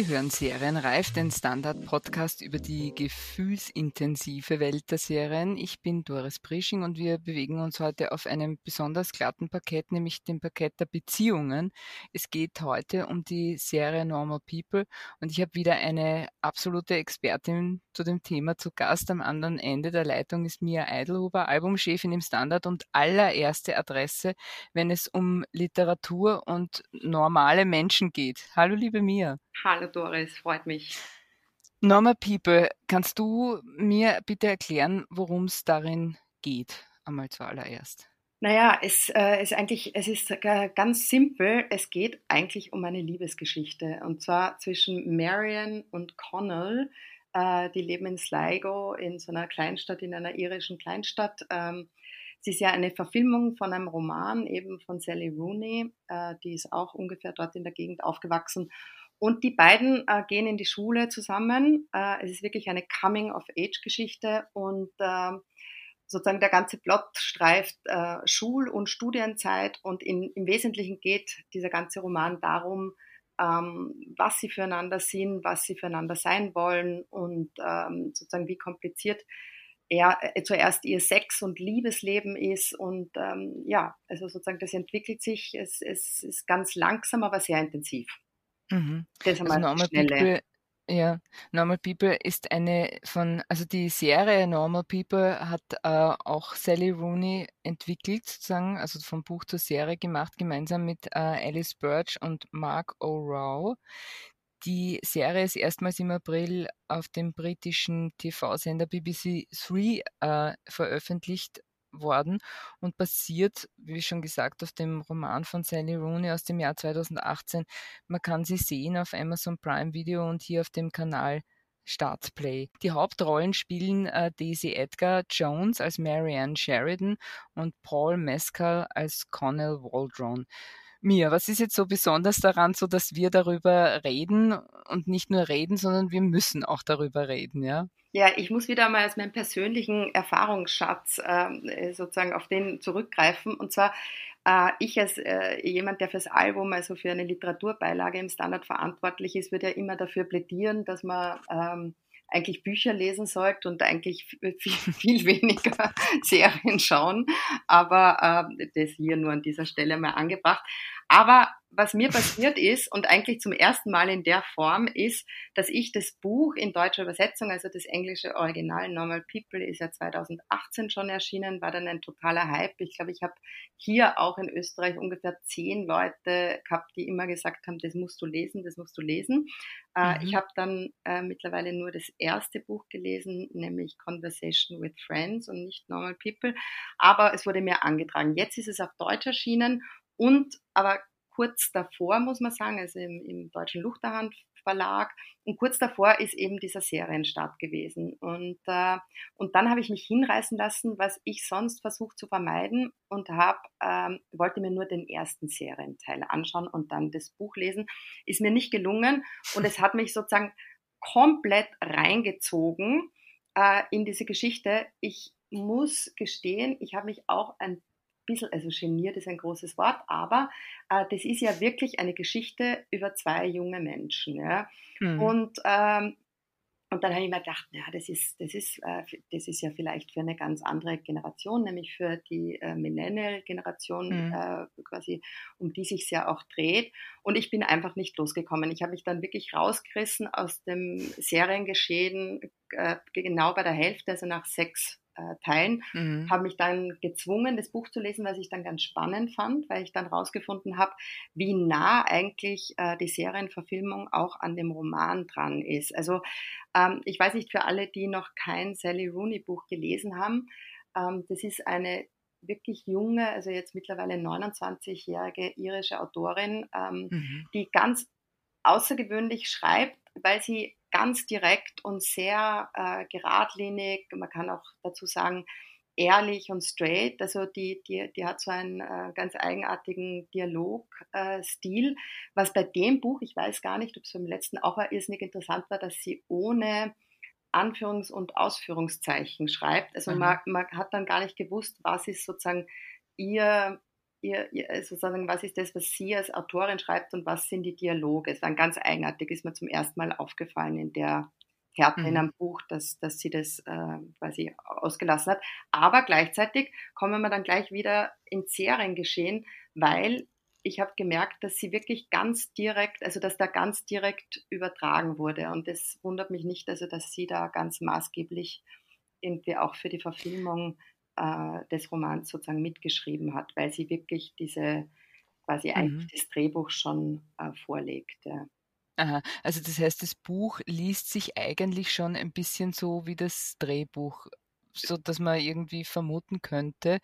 Sie hören Serienreif, den Standard-Podcast über die gefühlsintensive Welt der Serien. Ich bin Doris Prisching und wir bewegen uns heute auf einem besonders glatten Parkett, nämlich dem Parkett der Beziehungen. Es geht heute um die Serie Normal People und ich habe wieder eine absolute Expertin zu dem Thema zu Gast. Am anderen Ende der Leitung ist Mia Eidelhuber, Albumchefin im Standard und allererste Adresse, wenn es um Literatur und normale Menschen geht. Hallo, liebe Mia. Hallo Doris, freut mich. Normal People, kannst du mir bitte erklären, worum es darin geht? Einmal zuallererst. Naja, es äh, ist eigentlich, es ist ganz simpel. Es geht eigentlich um eine Liebesgeschichte. Und zwar zwischen Marion und Connell. Äh, die leben in Sligo, in so einer Kleinstadt, in einer irischen Kleinstadt. Ähm, sie ist ja eine Verfilmung von einem Roman, eben von Sally Rooney. Äh, die ist auch ungefähr dort in der Gegend aufgewachsen. Und die beiden äh, gehen in die Schule zusammen. Äh, es ist wirklich eine Coming-of-Age-Geschichte und äh, sozusagen der ganze Plot streift äh, Schul- und Studienzeit und in, im Wesentlichen geht dieser ganze Roman darum, ähm, was sie füreinander sind, was sie füreinander sein wollen und ähm, sozusagen wie kompliziert er äh, zuerst ihr Sex- und Liebesleben ist und ähm, ja, also sozusagen das entwickelt sich, es, es ist ganz langsam, aber sehr intensiv. Mhm. Das also Normal People, ja, Normal People ist eine von, also die Serie Normal People hat äh, auch Sally Rooney entwickelt, sozusagen, also vom Buch zur Serie gemacht, gemeinsam mit äh, Alice Birch und Mark O'Rowe. Die Serie ist erstmals im April auf dem britischen TV-Sender BBC Three äh, veröffentlicht worden und basiert, wie schon gesagt, auf dem Roman von Sally Rooney aus dem Jahr 2018. Man kann sie sehen auf Amazon Prime Video und hier auf dem Kanal Startplay. Die Hauptrollen spielen äh, Daisy Edgar Jones als Marianne Sheridan und Paul Mescal als Connell Waldron. Mia, was ist jetzt so besonders daran, so dass wir darüber reden und nicht nur reden, sondern wir müssen auch darüber reden, ja? Ja, ich muss wieder mal aus meinem persönlichen Erfahrungsschatz äh, sozusagen auf den zurückgreifen. Und zwar äh, ich als äh, jemand, der fürs Album, also für eine Literaturbeilage im Standard verantwortlich ist, würde ja immer dafür plädieren, dass man ähm, eigentlich Bücher lesen sollte und eigentlich viel, viel weniger Serien schauen. Aber äh, das hier nur an dieser Stelle mal angebracht. Aber was mir passiert ist und eigentlich zum ersten Mal in der Form ist, dass ich das Buch in deutscher Übersetzung, also das englische Original Normal People ist ja 2018 schon erschienen, war dann ein totaler Hype. Ich glaube, ich habe hier auch in Österreich ungefähr zehn Leute gehabt, die immer gesagt haben, das musst du lesen, das musst du lesen. Äh, mhm. Ich habe dann äh, mittlerweile nur das erste Buch gelesen, nämlich Conversation with Friends und nicht Normal People. Aber es wurde mir angetragen. Jetzt ist es auf Deutsch erschienen und aber kurz davor, muss man sagen, also im, im Deutschen Luchterhand Verlag. Und kurz davor ist eben dieser Serienstart gewesen. Und, äh, und dann habe ich mich hinreißen lassen, was ich sonst versucht zu vermeiden und hab, ähm, wollte mir nur den ersten Serienteil anschauen und dann das Buch lesen. Ist mir nicht gelungen und es hat mich sozusagen komplett reingezogen äh, in diese Geschichte. Ich muss gestehen, ich habe mich auch ein bisschen, also geniert ist ein großes Wort, aber äh, das ist ja wirklich eine Geschichte über zwei junge Menschen. Ja? Mhm. Und, ähm, und dann habe ich mir gedacht, ja, das ist, das, ist, äh, das ist ja vielleicht für eine ganz andere Generation, nämlich für die äh, Millennial-Generation, mhm. äh, quasi, um die sich ja auch dreht. Und ich bin einfach nicht losgekommen. Ich habe mich dann wirklich rausgerissen aus dem Seriengeschehen, äh, genau bei der Hälfte, also nach sechs äh, teilen. Mhm. Habe mich dann gezwungen, das Buch zu lesen, was ich dann ganz spannend fand, weil ich dann rausgefunden habe, wie nah eigentlich äh, die Serienverfilmung auch an dem Roman dran ist. Also ähm, ich weiß nicht für alle, die noch kein Sally Rooney Buch gelesen haben, ähm, das ist eine wirklich junge, also jetzt mittlerweile 29-jährige irische Autorin, ähm, mhm. die ganz außergewöhnlich schreibt, weil sie ganz direkt und sehr äh, geradlinig, man kann auch dazu sagen, ehrlich und straight. Also die, die, die hat so einen äh, ganz eigenartigen Dialogstil, äh, was bei dem Buch, ich weiß gar nicht, ob es beim letzten auch irrsinnig interessant war, dass sie ohne Anführungs- und Ausführungszeichen schreibt. Also man, man, hat dann gar nicht gewusst, was ist sozusagen ihr, ihr, ihr, sozusagen, was ist das, was sie als Autorin schreibt und was sind die Dialoge. Es war ganz eigenartig, ist mir zum ersten Mal aufgefallen in der Härte mhm. in einem Buch, dass, dass sie das äh, quasi ausgelassen hat. Aber gleichzeitig kommen wir dann gleich wieder ins Seriengeschehen, weil ich habe gemerkt, dass sie wirklich ganz direkt, also dass da ganz direkt übertragen wurde. Und es wundert mich nicht, also dass sie da ganz maßgeblich irgendwie auch für die Verfilmung äh, des Romans sozusagen mitgeschrieben hat, weil sie wirklich diese quasi mhm. eigentlich das Drehbuch schon äh, vorlegt. Ja. Aha, also das heißt, das Buch liest sich eigentlich schon ein bisschen so wie das Drehbuch so dass man irgendwie vermuten könnte,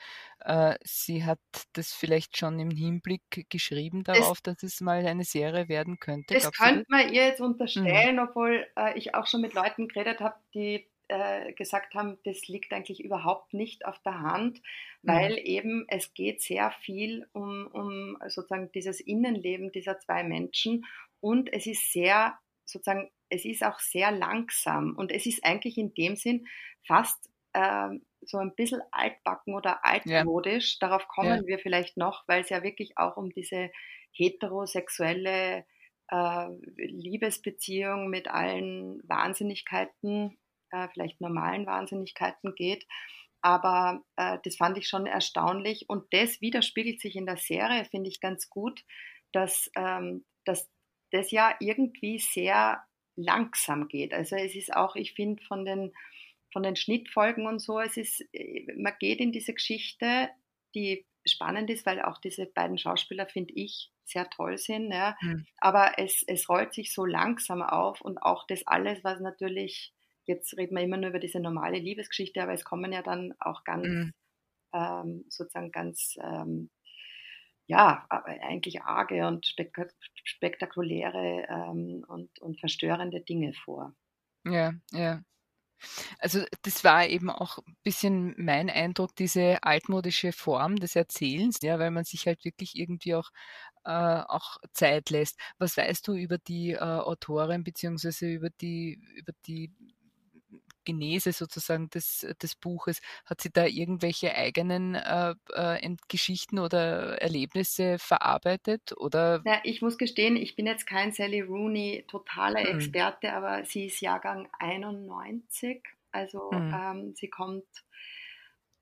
äh, sie hat das vielleicht schon im Hinblick geschrieben darauf, das, dass es mal eine Serie werden könnte. Das könnte man ihr jetzt mhm. unterstellen, mhm. obwohl äh, ich auch schon mit Leuten geredet habe, die äh, gesagt haben, das liegt eigentlich überhaupt nicht auf der Hand, weil mhm. eben es geht sehr viel um, um sozusagen dieses Innenleben dieser zwei Menschen und es ist sehr sozusagen es ist auch sehr langsam und es ist eigentlich in dem Sinn fast ähm, so ein bisschen altbacken oder altmodisch. Ja. Darauf kommen ja. wir vielleicht noch, weil es ja wirklich auch um diese heterosexuelle äh, Liebesbeziehung mit allen Wahnsinnigkeiten, äh, vielleicht normalen Wahnsinnigkeiten geht. Aber äh, das fand ich schon erstaunlich und das widerspiegelt sich in der Serie, finde ich ganz gut, dass, ähm, dass das ja irgendwie sehr langsam geht. Also es ist auch, ich finde, von den von den Schnittfolgen und so. Es ist, äh, man geht in diese Geschichte, die spannend ist, weil auch diese beiden Schauspieler, finde ich, sehr toll sind. Ja. Mhm. Aber es, es rollt sich so langsam auf und auch das alles, was natürlich, jetzt reden wir immer nur über diese normale Liebesgeschichte, aber es kommen ja dann auch ganz, mhm. ähm, sozusagen ganz, ähm, ja, eigentlich arge und spektakuläre ähm, und, und verstörende Dinge vor. Ja, ja. Also das war eben auch ein bisschen mein Eindruck, diese altmodische Form des Erzählens, ja, weil man sich halt wirklich irgendwie auch, äh, auch Zeit lässt. Was weißt du über die äh, Autorin beziehungsweise über die, über die Genese sozusagen des, des Buches? Hat sie da irgendwelche eigenen äh, äh, Geschichten oder Erlebnisse verarbeitet? Oder? Ja, ich muss gestehen, ich bin jetzt kein Sally Rooney totaler mhm. Experte, aber sie ist Jahrgang 91. Also mhm. ähm, sie kommt äh,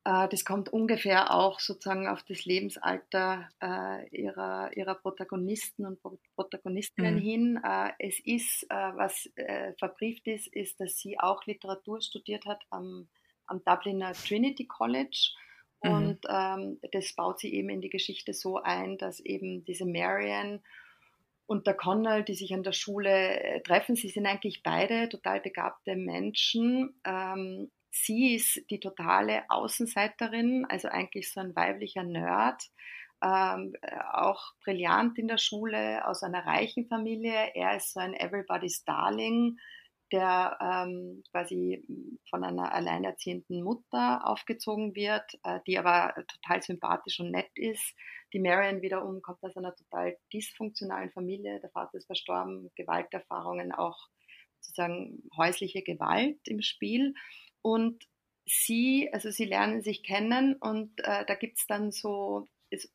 das kommt ungefähr auch sozusagen auf das Lebensalter äh, ihrer, ihrer Protagonisten und Protagonistinnen mhm. hin. Äh, es ist, äh, was äh, verbrieft ist, ist, dass sie auch Literatur studiert hat am, am Dubliner Trinity College. Mhm. Und ähm, das baut sie eben in die Geschichte so ein, dass eben diese Marian und der Connell, die sich an der Schule äh, treffen, sie sind eigentlich beide total begabte Menschen. Ähm, Sie ist die totale Außenseiterin, also eigentlich so ein weiblicher Nerd, ähm, auch brillant in der Schule, aus einer reichen Familie. Er ist so ein Everybody's Darling, der ähm, quasi von einer alleinerziehenden Mutter aufgezogen wird, äh, die aber total sympathisch und nett ist. Die Marion wiederum kommt aus einer total dysfunktionalen Familie. Der Vater ist verstorben, Gewalterfahrungen, auch sozusagen häusliche Gewalt im Spiel. Und sie, also sie lernen sich kennen und äh, da gibt es dann so, es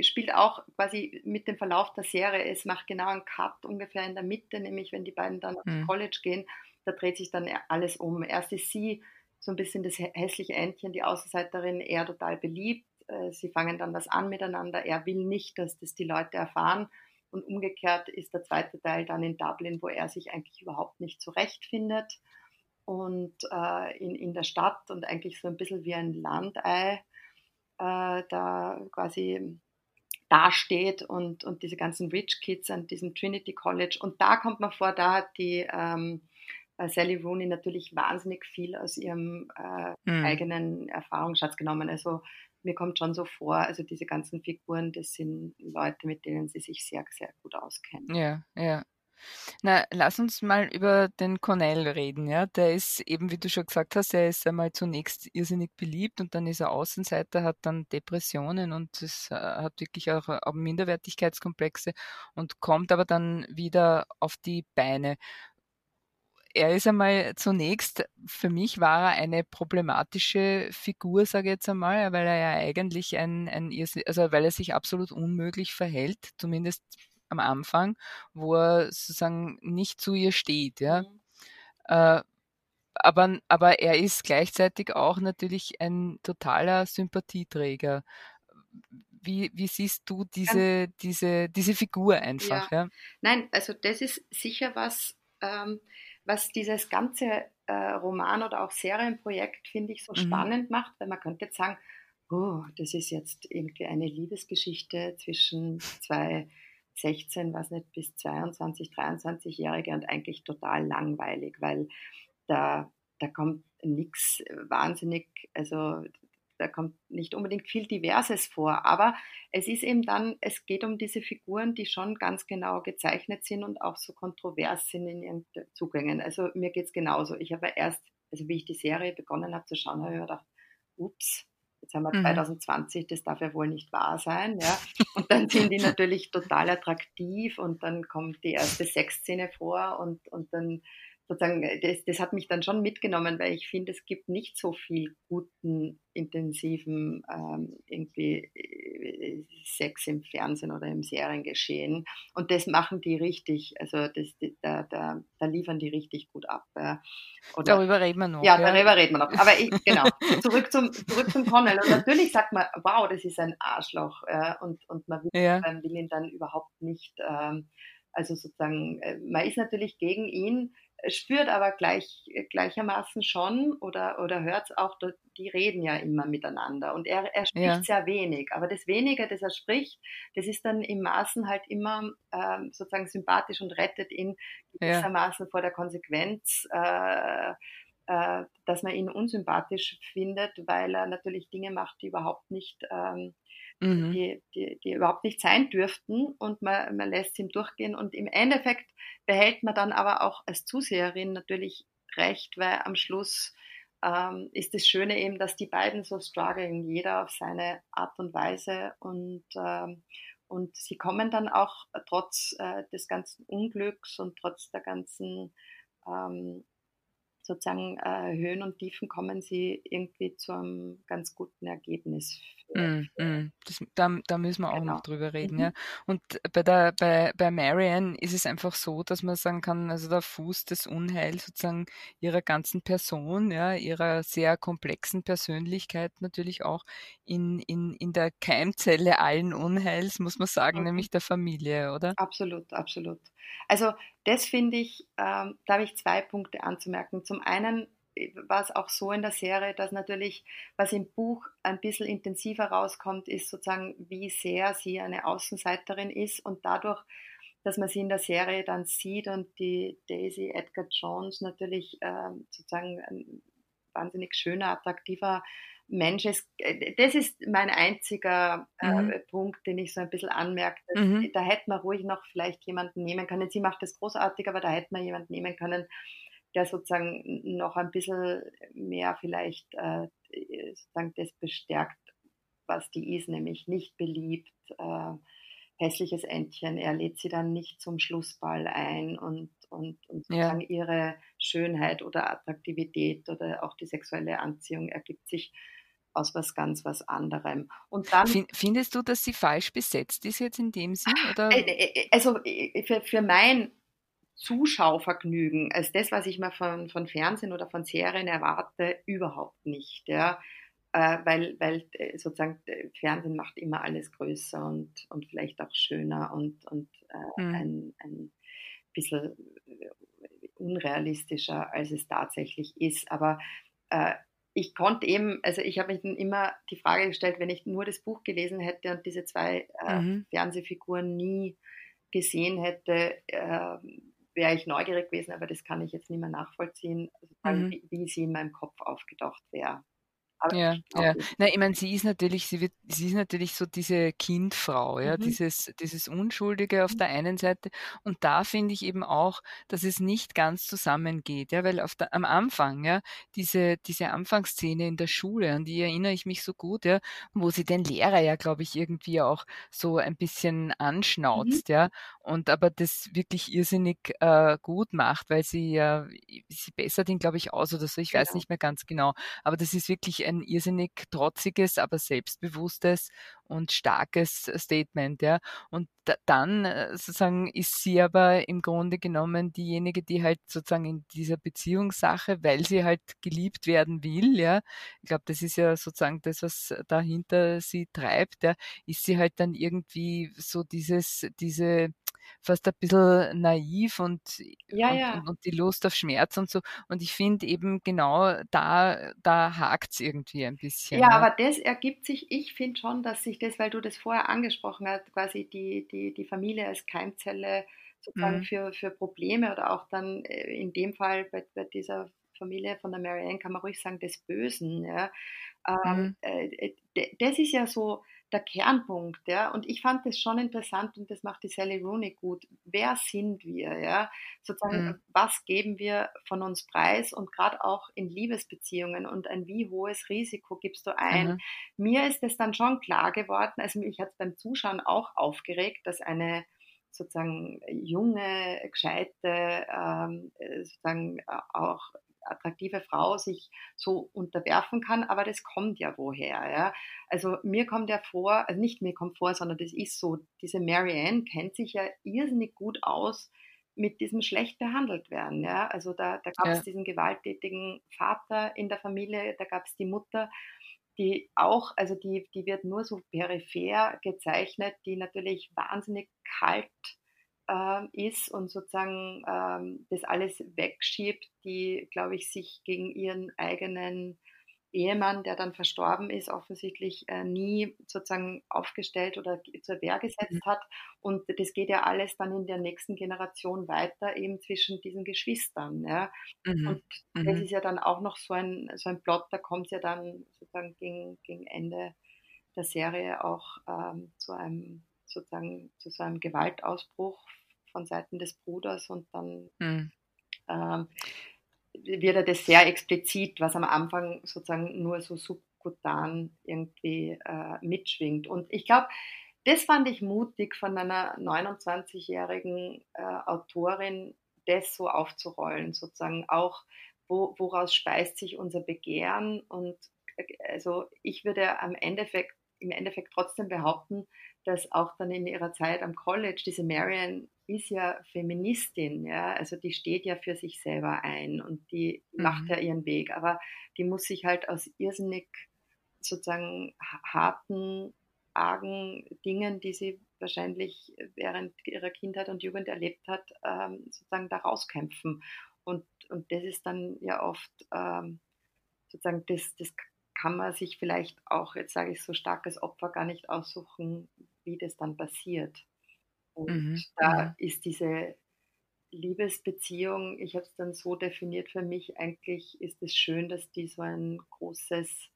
spielt auch quasi mit dem Verlauf der Serie, es macht genau einen Cut ungefähr in der Mitte, nämlich wenn die beiden dann mhm. aufs College gehen, da dreht sich dann alles um. Erst ist sie so ein bisschen das hässliche Entchen, die Außenseiterin, er total beliebt. Äh, sie fangen dann was an miteinander. Er will nicht, dass das die Leute erfahren. Und umgekehrt ist der zweite Teil dann in Dublin, wo er sich eigentlich überhaupt nicht zurechtfindet und äh, in, in der Stadt und eigentlich so ein bisschen wie ein Landei äh, da quasi dasteht und, und diese ganzen Rich Kids an diesem Trinity College. Und da kommt man vor, da hat die ähm, äh, Sally Rooney natürlich wahnsinnig viel aus ihrem äh, mhm. eigenen Erfahrungsschatz genommen. Also mir kommt schon so vor, also diese ganzen Figuren, das sind Leute, mit denen sie sich sehr, sehr gut auskennen. Ja, ja. Na, lass uns mal über den Cornell reden, ja. Der ist eben, wie du schon gesagt hast, er ist einmal zunächst irrsinnig beliebt und dann ist er Außenseiter, hat dann Depressionen und es äh, hat wirklich auch, auch Minderwertigkeitskomplexe und kommt aber dann wieder auf die Beine. er ist einmal zunächst, für mich war er eine problematische Figur, sage ich jetzt einmal, weil er ja eigentlich ein, ein also weil er sich absolut unmöglich verhält, zumindest am Anfang, wo er sozusagen nicht zu ihr steht, ja. Mhm. Äh, aber, aber er ist gleichzeitig auch natürlich ein totaler Sympathieträger. Wie, wie siehst du diese, diese, diese Figur einfach? Ja. ja. Nein, also das ist sicher was, ähm, was dieses ganze äh, Roman oder auch Serienprojekt, finde ich, so mhm. spannend macht, weil man könnte jetzt sagen, oh, das ist jetzt irgendwie eine Liebesgeschichte zwischen zwei 16, was nicht, bis 22, 23-Jährige und eigentlich total langweilig, weil da, da kommt nichts wahnsinnig, also da kommt nicht unbedingt viel Diverses vor, aber es ist eben dann, es geht um diese Figuren, die schon ganz genau gezeichnet sind und auch so kontrovers sind in ihren Zugängen. Also mir geht es genauso. Ich habe erst, also wie ich die Serie begonnen habe zu schauen, habe ich mir gedacht, ups, jetzt haben wir mhm. 2020, das darf ja wohl nicht wahr sein. Ja? Und dann sind die natürlich total attraktiv und dann kommt die erste Sexszene vor und, und dann sozusagen, äh, das, das hat mich dann schon mitgenommen, weil ich finde, es gibt nicht so viel guten, intensiven ähm, irgendwie äh, Sex im Fernsehen oder im Seriengeschehen. Und das machen die richtig, also das, da, da, da liefern die richtig gut ab. Ja. Oder, darüber reden wir noch. Ja, ja, darüber reden wir noch. Aber ich, genau, zurück zum, zurück zum Connell. Und natürlich sagt man, wow, das ist ein Arschloch. Ja, und, und man will, ja. will ihn dann überhaupt nicht, ähm, also sozusagen, äh, man ist natürlich gegen ihn, spürt aber gleich, gleichermaßen schon oder, oder hört es auch, die reden ja immer miteinander und er, er spricht ja. sehr wenig, aber das Wenige, das er spricht, das ist dann im Maßen halt immer ähm, sozusagen sympathisch und rettet ihn gewissermaßen ja. vor der Konsequenz, äh, äh, dass man ihn unsympathisch findet, weil er natürlich Dinge macht, die überhaupt nicht ähm, mhm. die, die, die überhaupt nicht sein dürften. Und man, man lässt ihn durchgehen. Und im Endeffekt behält man dann aber auch als Zuseherin natürlich recht, weil am Schluss ähm, ist das Schöne eben, dass die beiden so strugglen, jeder auf seine Art und Weise. Und, ähm, und sie kommen dann auch trotz äh, des ganzen Unglücks und trotz der ganzen ähm, sozusagen äh, Höhen und Tiefen kommen sie irgendwie zu einem ganz guten Ergebnis. Mm, mm. Das, da, da, müssen wir auch genau. noch drüber reden. Mhm. Ja. Und bei, der, bei, bei Marianne ist es einfach so, dass man sagen kann, also der Fuß des Unheils sozusagen ihrer ganzen Person, ja, ihrer sehr komplexen Persönlichkeit natürlich auch in, in, in der Keimzelle allen Unheils, muss man sagen, mhm. nämlich der Familie, oder? Absolut, absolut. Also das finde ich, ähm, da habe ich zwei Punkte anzumerken. Zum einen äh, war es auch so in der Serie, dass natürlich, was im Buch ein bisschen intensiver rauskommt, ist sozusagen, wie sehr sie eine Außenseiterin ist und dadurch, dass man sie in der Serie dann sieht und die Daisy Edgar Jones natürlich ähm, sozusagen ein wahnsinnig schöner, attraktiver Mensch ist, äh, das ist mein einziger äh, mhm. Punkt, den ich so ein bisschen anmerke. Mhm. Da hätte man ruhig noch vielleicht jemanden nehmen können. Sie macht das großartig, aber da hätte man jemanden nehmen können, der sozusagen noch ein bisschen mehr vielleicht äh, sozusagen das bestärkt, was die ist, nämlich nicht beliebt, äh, hässliches Entchen. Er lädt sie dann nicht zum Schlussball ein und, und, und sozusagen ja. ihre Schönheit oder Attraktivität oder auch die sexuelle Anziehung ergibt sich aus was ganz was anderem. Und dann, Findest du, dass sie falsch besetzt ist jetzt in dem Sinn? Oder? Äh, äh, äh, also für, für mein Zuschauvergnügen, als das, was ich mir von, von Fernsehen oder von Serien erwarte, überhaupt nicht. Ja? weil, weil sozusagen Fernsehen macht immer alles größer und, und vielleicht auch schöner und, und mhm. ein, ein bisschen unrealistischer, als es tatsächlich ist. Aber äh, ich konnte eben, also ich habe mich dann immer die Frage gestellt, wenn ich nur das Buch gelesen hätte und diese zwei äh, mhm. Fernsehfiguren nie gesehen hätte, äh, wäre ich neugierig gewesen, aber das kann ich jetzt nicht mehr nachvollziehen, also mhm. wie, wie, sie in meinem Kopf aufgetaucht wäre. Aber ja, ja. Na, ich meine, sie ist natürlich, sie wird, sie ist natürlich so diese Kindfrau, ja, mhm. dieses, dieses Unschuldige auf mhm. der einen Seite. Und da finde ich eben auch, dass es nicht ganz zusammengeht, ja, weil auf der, am Anfang, ja, diese, diese Anfangsszene in der Schule, an die erinnere ich mich so gut, ja, wo sie den Lehrer ja, glaube ich, irgendwie auch so ein bisschen mhm. anschnauzt, mhm. ja. Und aber das wirklich irrsinnig äh, gut macht, weil sie ja, sie bessert ihn, glaube ich, aus oder so, ich weiß genau. nicht mehr ganz genau. Aber das ist wirklich ein irrsinnig trotziges, aber selbstbewusstes und starkes Statement, ja. Und da, dann äh, sozusagen ist sie aber im Grunde genommen diejenige, die halt sozusagen in dieser Beziehungssache, weil sie halt geliebt werden will, ja. Ich glaube, das ist ja sozusagen das, was dahinter sie treibt, ja, ist sie halt dann irgendwie so dieses, diese fast ein bisschen naiv und, ja, und, ja. und, und, die Lust auf Schmerz und so. Und ich finde eben genau da, da hakt es irgendwie ein bisschen. Ja, ja, aber das ergibt sich, ich finde schon, dass sich das, weil du das vorher angesprochen hast, quasi die, die, die Familie als Keimzelle sozusagen mhm. für, für Probleme oder auch dann äh, in dem Fall bei, bei dieser Familie von der Marianne kann man ruhig sagen, des Bösen. Ja. Ähm, mhm. äh, das ist ja so, der Kernpunkt, ja. Und ich fand das schon interessant und das macht die Sally Rooney gut. Wer sind wir, ja? Sozusagen, mhm. was geben wir von uns preis und gerade auch in Liebesbeziehungen und ein wie hohes Risiko gibst du ein? Mhm. Mir ist es dann schon klar geworden, also mich hat es beim Zuschauen auch aufgeregt, dass eine sozusagen junge, gescheite, ähm, sozusagen auch attraktive Frau sich so unterwerfen kann, aber das kommt ja woher. Ja? Also mir kommt ja vor, also nicht mir kommt vor, sondern das ist so, diese Marianne kennt sich ja irrsinnig gut aus mit diesem schlecht behandelt werden. Ja? Also da, da gab es ja. diesen gewalttätigen Vater in der Familie, da gab es die Mutter, die auch, also die, die wird nur so peripher gezeichnet, die natürlich wahnsinnig kalt ist und sozusagen ähm, das alles wegschiebt, die, glaube ich, sich gegen ihren eigenen Ehemann, der dann verstorben ist, offensichtlich äh, nie sozusagen aufgestellt oder zur Wehr gesetzt mhm. hat. Und das geht ja alles dann in der nächsten Generation weiter, eben zwischen diesen Geschwistern. Ja. Mhm. Und das mhm. ist ja dann auch noch so ein, so ein Plot, da kommt es ja dann sozusagen gegen, gegen Ende der Serie auch ähm, zu einem sozusagen zu so einem Gewaltausbruch von Seiten des Bruders und dann mhm. ähm, wird er das sehr explizit, was am Anfang sozusagen nur so subkutan irgendwie äh, mitschwingt. Und ich glaube, das fand ich mutig von einer 29-jährigen äh, Autorin, das so aufzurollen, sozusagen auch, wo, woraus speist sich unser Begehren. Und äh, also ich würde am Endeffekt, im Endeffekt trotzdem behaupten, dass auch dann in ihrer Zeit am College diese Marian ist ja Feministin, ja, also die steht ja für sich selber ein und die mhm. macht ja ihren Weg, aber die muss sich halt aus irrsinnig sozusagen harten, argen Dingen, die sie wahrscheinlich während ihrer Kindheit und Jugend erlebt hat, ähm, sozusagen da rauskämpfen. Und, und das ist dann ja oft ähm, sozusagen, das, das kann man sich vielleicht auch, jetzt sage ich so starkes Opfer gar nicht aussuchen, wie das dann passiert. Und mhm. da mhm. ist diese Liebesbeziehung, ich habe es dann so definiert für mich, eigentlich ist es schön, dass die so ein großes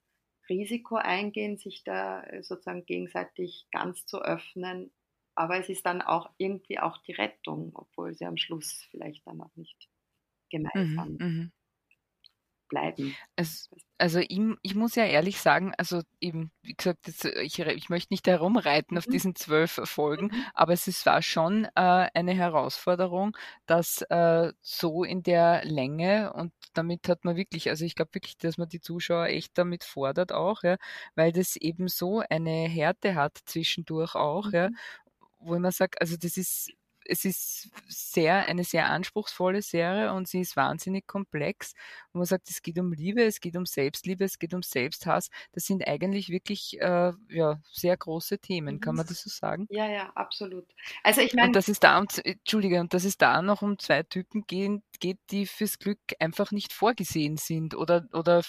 Risiko eingehen, sich da äh, sozusagen gegenseitig ganz zu öffnen. Aber es ist dann auch irgendwie auch die Rettung, obwohl sie am Schluss vielleicht dann auch nicht gemeinsam mhm, mhm bleiben. Es, also ich, ich, muss ja ehrlich sagen, also eben, wie gesagt, jetzt, ich, ich möchte nicht herumreiten mhm. auf diesen zwölf Folgen, mhm. aber es ist, war schon äh, eine Herausforderung, dass äh, so in der Länge und damit hat man wirklich, also ich glaube wirklich, dass man die Zuschauer echt damit fordert auch, ja, weil das eben so eine Härte hat zwischendurch auch, mhm. ja, wo man sagt, also das ist es ist sehr, eine sehr anspruchsvolle Serie und sie ist wahnsinnig komplex. Und man sagt, es geht um Liebe, es geht um Selbstliebe, es geht um Selbsthass. Das sind eigentlich wirklich äh, ja, sehr große Themen, kann man mhm. das so sagen? Ja, ja, absolut. Also ich meine. Und das ist da, um, Entschuldige, und dass es da noch um zwei Typen geht, geht, die fürs Glück einfach nicht vorgesehen sind oder, oder,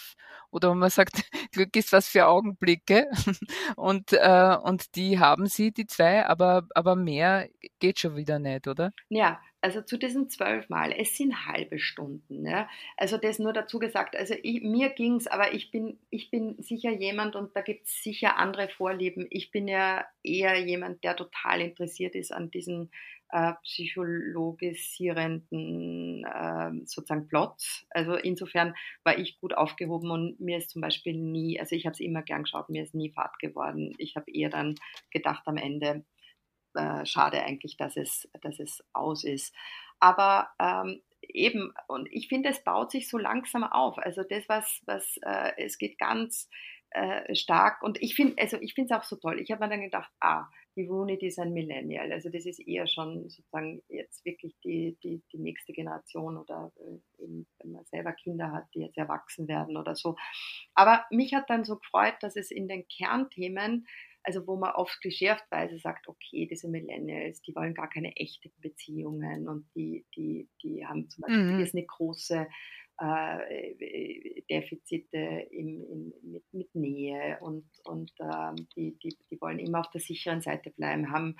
oder man sagt, Glück ist was für Augenblicke und, äh, und die haben sie, die zwei, aber, aber mehr geht schon wieder nicht, oder? Ja, also zu diesen zwölf Mal, es sind halbe Stunden. Ja? Also das nur dazu gesagt, also ich, mir ging es, aber ich bin, ich bin sicher jemand und da gibt es sicher andere Vorlieben. Ich bin ja eher jemand, der total interessiert ist an diesen äh, psychologisierenden äh, sozusagen Plots. Also insofern war ich gut aufgehoben und mir ist zum Beispiel nie, also ich habe es immer gern geschaut, mir ist nie Fahrt geworden. Ich habe eher dann gedacht am Ende, äh, schade eigentlich, dass es, dass es aus ist. Aber ähm, eben, und ich finde, es baut sich so langsam auf. Also das, was, was äh, es geht ganz äh, stark. Und ich finde, also ich finde es auch so toll. Ich habe mir dann gedacht, ah, die Rooney, die ist ein Millennial. Also das ist eher schon sozusagen jetzt wirklich die, die, die nächste Generation oder äh, eben, wenn man selber Kinder hat, die jetzt erwachsen werden oder so. Aber mich hat dann so gefreut, dass es in den Kernthemen also wo man oft klischeehaftweise sagt, okay, diese Millennials, die wollen gar keine echten Beziehungen und die, die, die haben zum Beispiel mhm. eine große äh, Defizite im, in, mit, mit, Nähe und, und ähm, die, die, die wollen immer auf der sicheren Seite bleiben, haben,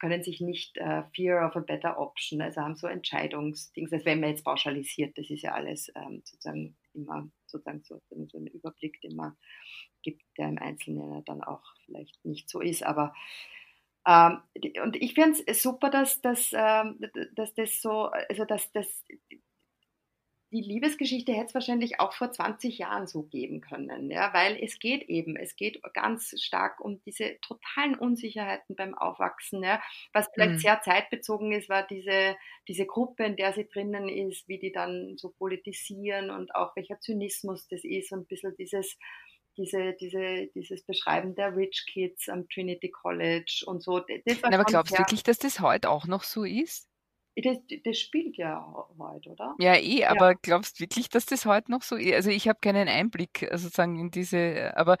können sich nicht äh, Fear of a Better Option, also haben so Entscheidungsdings, also wenn man jetzt pauschalisiert, das ist ja alles ähm, sozusagen immer sozusagen so, so ein Überblick, den man gibt, der im Einzelnen dann auch vielleicht nicht so ist, aber ähm, und ich finde es super, dass, dass, ähm, dass das so, also dass das die Liebesgeschichte hätte es wahrscheinlich auch vor 20 Jahren so geben können, ja, weil es geht eben, es geht ganz stark um diese totalen Unsicherheiten beim Aufwachsen, ja. Was vielleicht mhm. sehr zeitbezogen ist, war diese, diese Gruppe, in der sie drinnen ist, wie die dann so politisieren und auch welcher Zynismus das ist und ein bisschen dieses, diese, diese, dieses Beschreiben der Rich Kids am Trinity College und so. aber glaubst du wirklich, dass das heute auch noch so ist? Das, das spielt ja heute, oder? Ja, eh, aber ja. glaubst wirklich, dass das heute noch so ist? Also ich habe keinen Einblick äh, sozusagen in diese, aber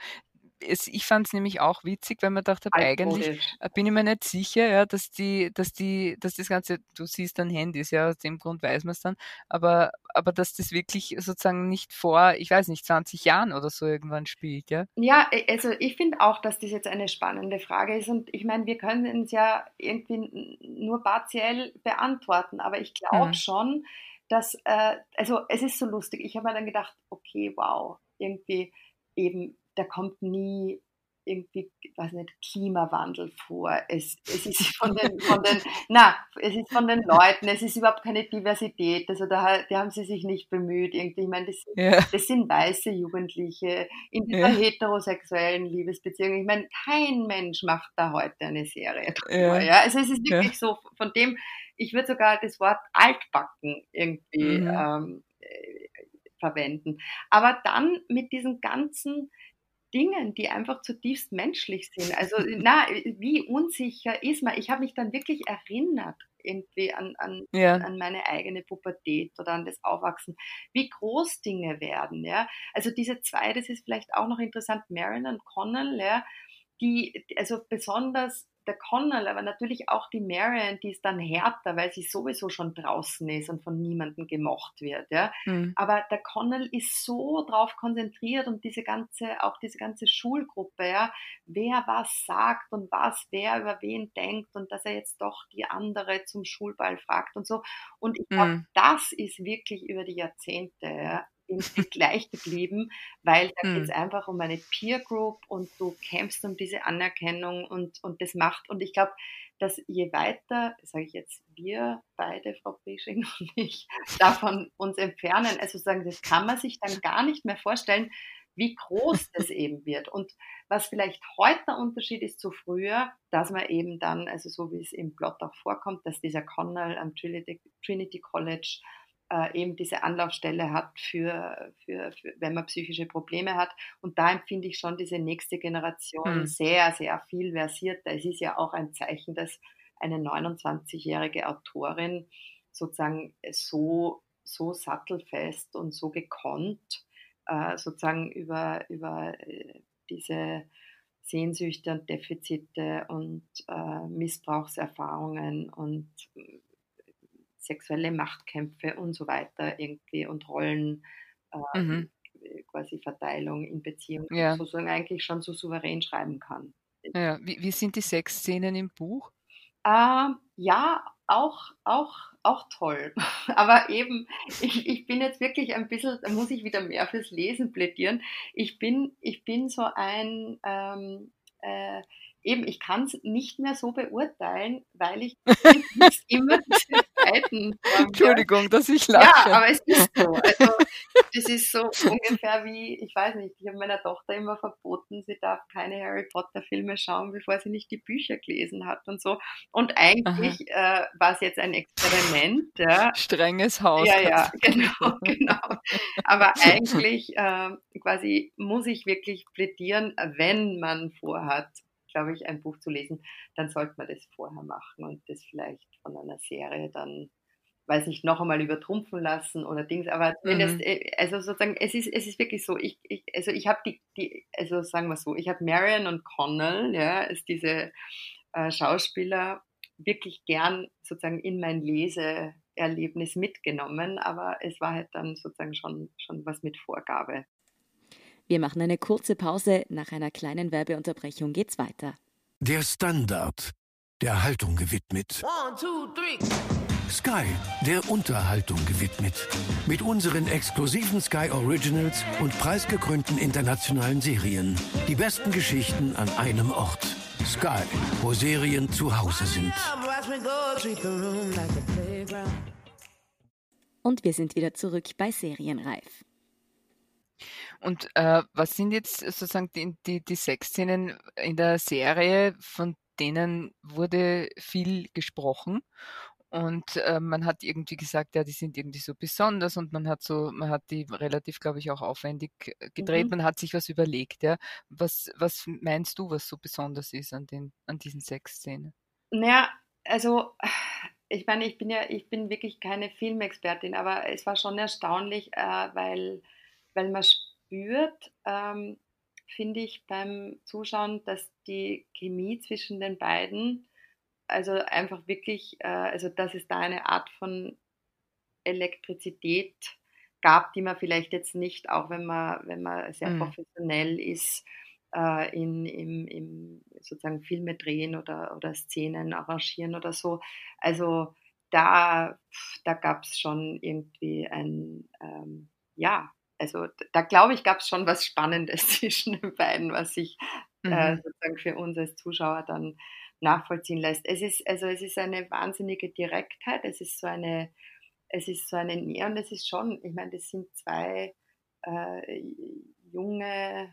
es, ich fand es nämlich auch witzig, weil man dachte, eigentlich bin ich mir nicht sicher, ja, dass die, dass die, dass das Ganze, du siehst dann Handys, ja, aus dem Grund weiß man es dann, aber, aber dass das wirklich sozusagen nicht vor, ich weiß nicht, 20 Jahren oder so irgendwann spielt, ja? Ja, also ich finde auch, dass das jetzt eine spannende Frage ist und ich meine, wir können es ja irgendwie nur partiell beantworten, aber ich glaube hm. schon, dass, äh, also es ist so lustig, ich habe mir dann gedacht, okay, wow, irgendwie eben da kommt nie irgendwie, weiß nicht, Klimawandel vor. Es, es ist von den, von den, na, es ist von den Leuten, es ist überhaupt keine Diversität. Also da, da haben sie sich nicht bemüht. Irgendwie, ich meine, das, ja. das sind weiße Jugendliche in dieser ja. heterosexuellen Liebesbeziehung. Ich meine, kein Mensch macht da heute eine Serie drüber. Ja. ja? Also es ist wirklich so, von dem, ich würde sogar das Wort altbacken irgendwie mhm. ähm, äh, verwenden. Aber dann mit diesen ganzen Dingen, die einfach zutiefst menschlich sind. Also, na, wie unsicher ist man? Ich habe mich dann wirklich erinnert irgendwie an, an, ja. an meine eigene Pubertät oder an das Aufwachsen, wie groß Dinge werden. Ja? Also diese zwei, das ist vielleicht auch noch interessant, Marilyn und Connell, ja, die, also besonders der Connell, aber natürlich auch die Marion, die ist dann härter, weil sie sowieso schon draußen ist und von niemandem gemocht wird. Ja? Mhm. Aber der Connell ist so drauf konzentriert und diese ganze, auch diese ganze Schulgruppe, ja, wer was sagt und was wer über wen denkt und dass er jetzt doch die andere zum Schulball fragt und so. Und ich glaube, mhm. das ist wirklich über die Jahrzehnte ja, gleich geblieben, weil da hm. geht es einfach um eine Peer Group und du kämpfst um diese Anerkennung und, und das macht. Und ich glaube, dass je weiter, sage ich jetzt, wir beide, Frau Brisching und ich, davon uns entfernen, also sagen, das kann man sich dann gar nicht mehr vorstellen, wie groß das eben wird. Und was vielleicht heute der Unterschied ist zu früher, dass man eben dann, also so wie es im Plot auch vorkommt, dass dieser Connell am Trinity, Trinity College äh, eben diese Anlaufstelle hat für, für, für, wenn man psychische Probleme hat. Und da empfinde ich schon diese nächste Generation mhm. sehr, sehr viel versierter. Es ist ja auch ein Zeichen, dass eine 29-jährige Autorin sozusagen so, so sattelfest und so gekonnt äh, sozusagen über, über äh, diese Sehnsüchte und Defizite und äh, Missbrauchserfahrungen und sexuelle Machtkämpfe und so weiter irgendwie und Rollen äh, mhm. quasi Verteilung in Beziehungen ja. sozusagen eigentlich schon so souverän schreiben kann. Ja, wie, wie sind die Sexszenen im Buch? Äh, ja, auch, auch, auch toll. Aber eben, ich, ich bin jetzt wirklich ein bisschen, da muss ich wieder mehr fürs Lesen plädieren. Ich bin, ich bin so ein, ähm, äh, eben, ich kann es nicht mehr so beurteilen, weil ich nicht immer diese Zeiten. Entschuldigung, dass ich lache. Ja, aber es ist so. Also, das ist so ungefähr wie, ich weiß nicht, ich habe meiner Tochter immer verboten, sie darf keine Harry Potter Filme schauen, bevor sie nicht die Bücher gelesen hat und so. Und eigentlich äh, war es jetzt ein Experiment. Ja. Strenges Haus. Ja, ja, genau, genau. Aber eigentlich äh, quasi muss ich wirklich plädieren, wenn man vorhat, glaube ich, ein Buch zu lesen, dann sollte man das vorher machen und das vielleicht von einer Serie dann, weiß nicht, noch einmal übertrumpfen lassen oder Dings. Aber wenn mhm. das, äh, also sozusagen, es ist, es ist wirklich so, ich, ich also ich habe die, die, also sagen wir so, ich habe Marion und Connell, ja, ist diese äh, Schauspieler wirklich gern sozusagen in mein Leseerlebnis mitgenommen, aber es war halt dann sozusagen schon, schon was mit Vorgabe. Wir machen eine kurze Pause. Nach einer kleinen Werbeunterbrechung geht's weiter. Der Standard, der Haltung gewidmet. One, two, three. Sky, der Unterhaltung gewidmet. Mit unseren exklusiven Sky Originals und preisgekrönten internationalen Serien. Die besten Geschichten an einem Ort. Sky, wo Serien zu Hause sind. Und wir sind wieder zurück bei Serienreif. Und äh, was sind jetzt sozusagen die, die, die Sexszenen in der Serie, von denen wurde viel gesprochen? Und äh, man hat irgendwie gesagt, ja, die sind irgendwie so besonders und man hat so, man hat die relativ, glaube ich, auch aufwendig äh, gedreht. Mhm. Man hat sich was überlegt, ja. Was, was meinst du, was so besonders ist an den, an diesen Sexszenen? Naja, also ich meine, ich bin ja, ich bin wirklich keine Filmexpertin, aber es war schon erstaunlich, äh, weil, weil man spürt, ähm, finde ich beim Zuschauen, dass die Chemie zwischen den beiden, also einfach wirklich, äh, also dass es da eine Art von Elektrizität gab, die man vielleicht jetzt nicht, auch wenn man, wenn man sehr mhm. professionell ist, äh, in, im, im sozusagen Filme drehen oder, oder Szenen arrangieren oder so. Also da, da gab es schon irgendwie ein, ähm, ja, also da glaube ich, gab es schon was Spannendes zwischen den beiden, was sich äh, mhm. äh, sozusagen für uns als Zuschauer dann nachvollziehen lässt. Es ist, also es ist eine wahnsinnige Direktheit, es ist so eine, es ist so eine Nähe und es ist schon, ich meine, das sind zwei äh, junge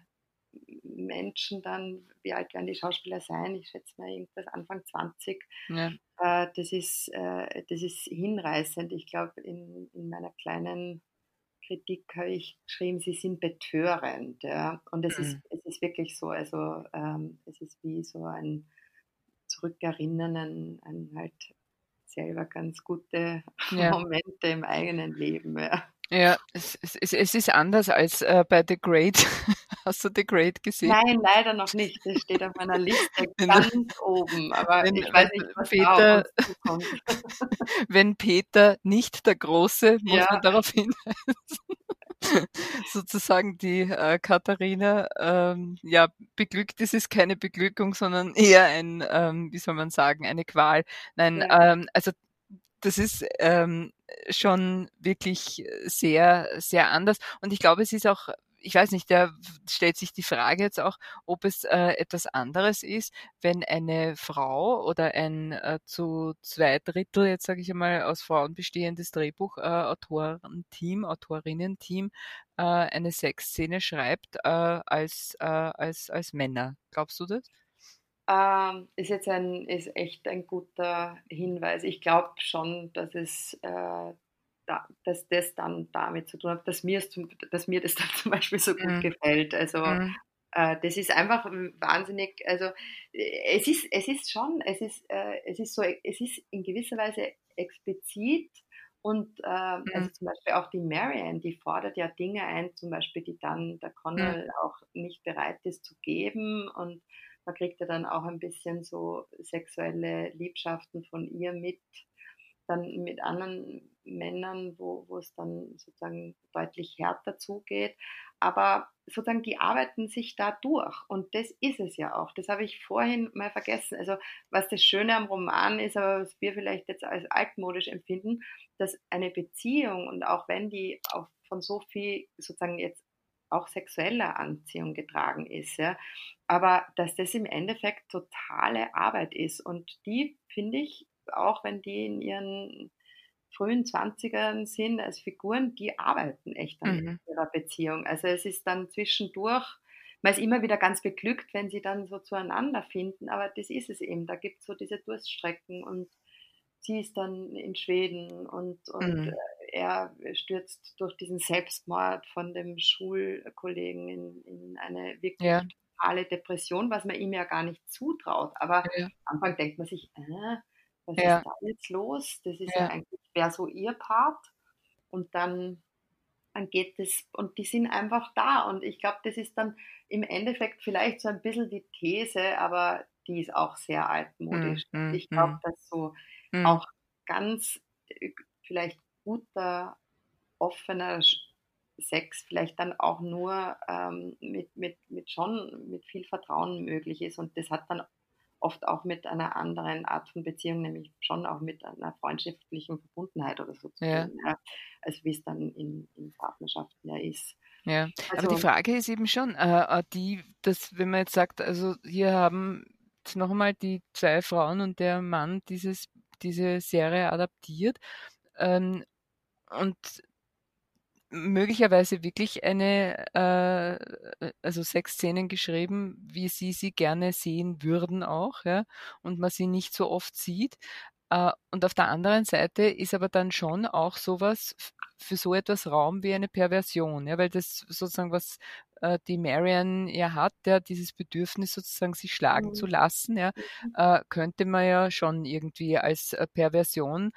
Menschen dann, wie alt werden die Schauspieler sein? Ich schätze mal irgendwas Anfang 20. Ja. Äh, das, ist, äh, das ist hinreißend. Ich glaube, in, in meiner kleinen Kritik habe ich geschrieben, sie sind betörend. Ja. Und es, mhm. ist, es ist wirklich so, also ähm, es ist wie so ein Zurückerinnern an, an halt selber ganz gute ja. Momente im eigenen Leben. Ja. Ja, es, es, es ist anders als äh, bei The Great. Hast du The Great gesehen? Nein, leider noch nicht. Das steht auf meiner Liste ganz oben. Aber wenn, ich weiß nicht, was Peter, Wenn Peter nicht der Große, muss ja. man darauf hinweisen. sozusagen die äh, Katharina ähm, ja beglückt ist, ist keine Beglückung, sondern eher ein, ähm, wie soll man sagen, eine Qual. Nein, ja. ähm, also das ist ähm, schon wirklich sehr, sehr anders. Und ich glaube, es ist auch, ich weiß nicht, da stellt sich die Frage jetzt auch, ob es äh, etwas anderes ist, wenn eine Frau oder ein äh, zu zwei Drittel, jetzt sage ich einmal, aus Frauen bestehendes Drehbuchautorenteam, äh, Autorinnen-Team äh, eine Sexszene schreibt äh, als, äh, als, als Männer. Glaubst du das? Ähm, ist jetzt ein, ist echt ein guter Hinweis. Ich glaube schon, dass es äh, da, dass das dann damit zu tun hat, dass mir, dass mir das dann zum Beispiel so gut mhm. gefällt. Also mhm. äh, das ist einfach wahnsinnig, also es ist, es ist schon, es ist, äh, es ist so, es ist in gewisser Weise explizit und äh, mhm. also zum Beispiel auch die Marianne, die fordert ja Dinge ein, zum Beispiel, die dann der Connell mhm. auch nicht bereit ist zu geben und man kriegt ja dann auch ein bisschen so sexuelle Liebschaften von ihr mit, dann mit anderen Männern, wo, wo es dann sozusagen deutlich härter zugeht. Aber sozusagen die arbeiten sich da durch und das ist es ja auch. Das habe ich vorhin mal vergessen. Also was das Schöne am Roman ist, aber was wir vielleicht jetzt als altmodisch empfinden, dass eine Beziehung und auch wenn die auch von so viel sozusagen jetzt auch sexueller Anziehung getragen ist. Ja. Aber dass das im Endeffekt totale Arbeit ist und die finde ich, auch wenn die in ihren frühen 20ern sind als Figuren, die arbeiten echt an mhm. ihrer Beziehung. Also es ist dann zwischendurch, man ist immer wieder ganz beglückt, wenn sie dann so zueinander finden, aber das ist es eben. Da gibt es so diese Durststrecken und sie ist dann in Schweden und, und mhm. er stürzt durch diesen Selbstmord von dem Schulkollegen in, in eine wirklich ja. totale Depression, was man ihm ja gar nicht zutraut. Aber ja. am Anfang denkt man sich, äh, was ja. ist da jetzt los? Das ist ja, ja eigentlich, wäre so ihr Part. Und dann, dann geht es, und die sind einfach da. Und ich glaube, das ist dann im Endeffekt vielleicht so ein bisschen die These, aber die ist auch sehr altmodisch. Mm, mm, ich glaube, mm. dass so auch ganz äh, vielleicht guter, offener Sex vielleicht dann auch nur ähm, mit, mit, mit schon mit viel Vertrauen möglich ist. Und das hat dann oft auch mit einer anderen Art von Beziehung, nämlich schon auch mit einer freundschaftlichen Verbundenheit oder so zu tun, ja. ja. also wie es dann in, in Partnerschaften ja ist. Ja, also, aber die Frage ist eben schon, äh, äh, die, dass wenn man jetzt sagt, also hier haben noch einmal die zwei Frauen und der Mann dieses, diese Serie adaptiert ähm, und möglicherweise wirklich eine, äh, also Sexszenen geschrieben, wie sie sie gerne sehen würden auch, ja, und man sie nicht so oft sieht. Äh, und auf der anderen Seite ist aber dann schon auch sowas für so etwas Raum wie eine Perversion, ja, weil das sozusagen was äh, die Marian ja hat, ja, dieses Bedürfnis sozusagen sich schlagen mhm. zu lassen, ja, mhm. äh, könnte man ja schon irgendwie als äh, Perversion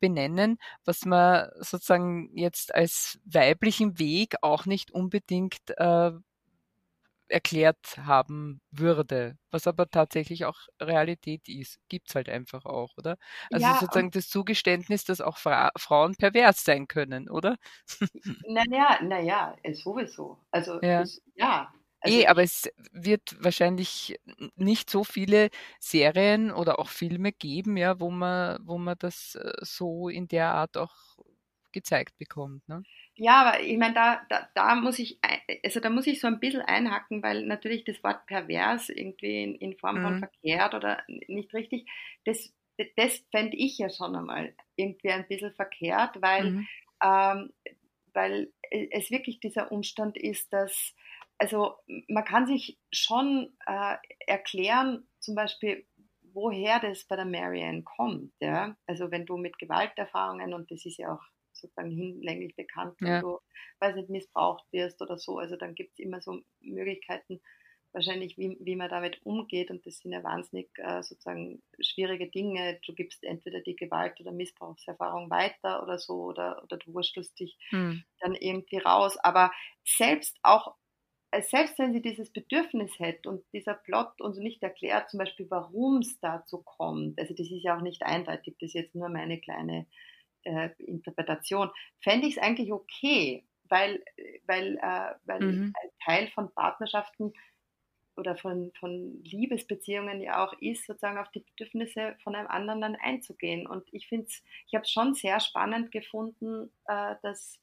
benennen, was man sozusagen jetzt als weiblichen Weg auch nicht unbedingt äh, erklärt haben würde, was aber tatsächlich auch Realität ist. Gibt es halt einfach auch, oder? Also ja, sozusagen das Zugeständnis, dass auch Fra Frauen pervers sein können, oder? Naja, naja, sowieso. Also ja, es, ja also eh, aber es wird wahrscheinlich nicht so viele Serien oder auch Filme geben, ja, wo man, wo man das äh, so in der Art auch gezeigt bekommt. Ne? Ja, aber ich meine, da, da, da muss ich, also da muss ich so ein bisschen einhacken, weil natürlich das Wort pervers irgendwie in, in Form von mhm. verkehrt oder nicht richtig, das, das fände ich ja schon einmal irgendwie ein bisschen verkehrt, weil, mhm. ähm, weil es wirklich dieser Umstand ist, dass also man kann sich schon äh, erklären, zum Beispiel, woher das bei der Marianne kommt. Ja? Also wenn du mit Gewalterfahrungen, und das ist ja auch sozusagen hinlänglich bekannt, wenn ja. du, weiß nicht, missbraucht wirst oder so, also dann gibt es immer so Möglichkeiten, wahrscheinlich, wie, wie man damit umgeht. Und das sind ja wahnsinnig äh, sozusagen schwierige Dinge. Du gibst entweder die Gewalt- oder Missbrauchserfahrung weiter oder so, oder, oder du wurstelst dich hm. dann irgendwie raus. Aber selbst auch selbst wenn sie dieses Bedürfnis hätte und dieser Plot uns nicht erklärt, zum Beispiel, warum es dazu kommt, also das ist ja auch nicht eindeutig, das ist jetzt nur meine kleine äh, Interpretation, fände ich es eigentlich okay, weil, weil, äh, weil mhm. Teil von Partnerschaften oder von, von Liebesbeziehungen ja auch ist, sozusagen auf die Bedürfnisse von einem anderen dann einzugehen. Und ich finde es, ich habe es schon sehr spannend gefunden, äh, dass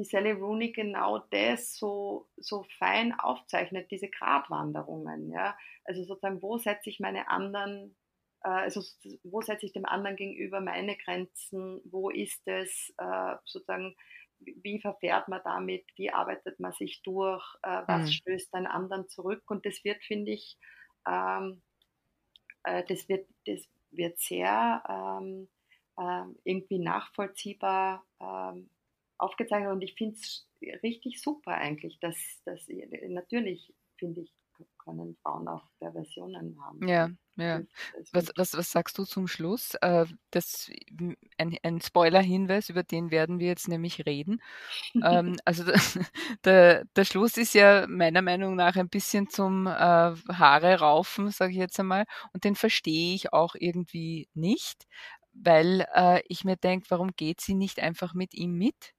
die Sally Rooney genau das so, so fein aufzeichnet, diese Gratwanderungen. Ja? Also sozusagen, wo setze ich meine anderen, äh, also wo setze ich dem anderen gegenüber meine Grenzen, wo ist es äh, sozusagen, wie verfährt man damit, wie arbeitet man sich durch, äh, was mhm. stößt einen anderen zurück und das wird, finde ich, ähm, äh, das, wird, das wird sehr ähm, äh, irgendwie nachvollziehbar ähm, aufgezeichnet und ich finde es richtig super eigentlich, dass, dass natürlich finde ich, können Frauen auch Perversionen haben. Ja, ja. Was, was, was sagst du zum Schluss? Äh, das, ein, ein Spoiler-Hinweis, über den werden wir jetzt nämlich reden. ähm, also der, der Schluss ist ja meiner Meinung nach ein bisschen zum äh, Haare raufen, sage ich jetzt einmal. Und den verstehe ich auch irgendwie nicht, weil äh, ich mir denke, warum geht sie nicht einfach mit ihm mit?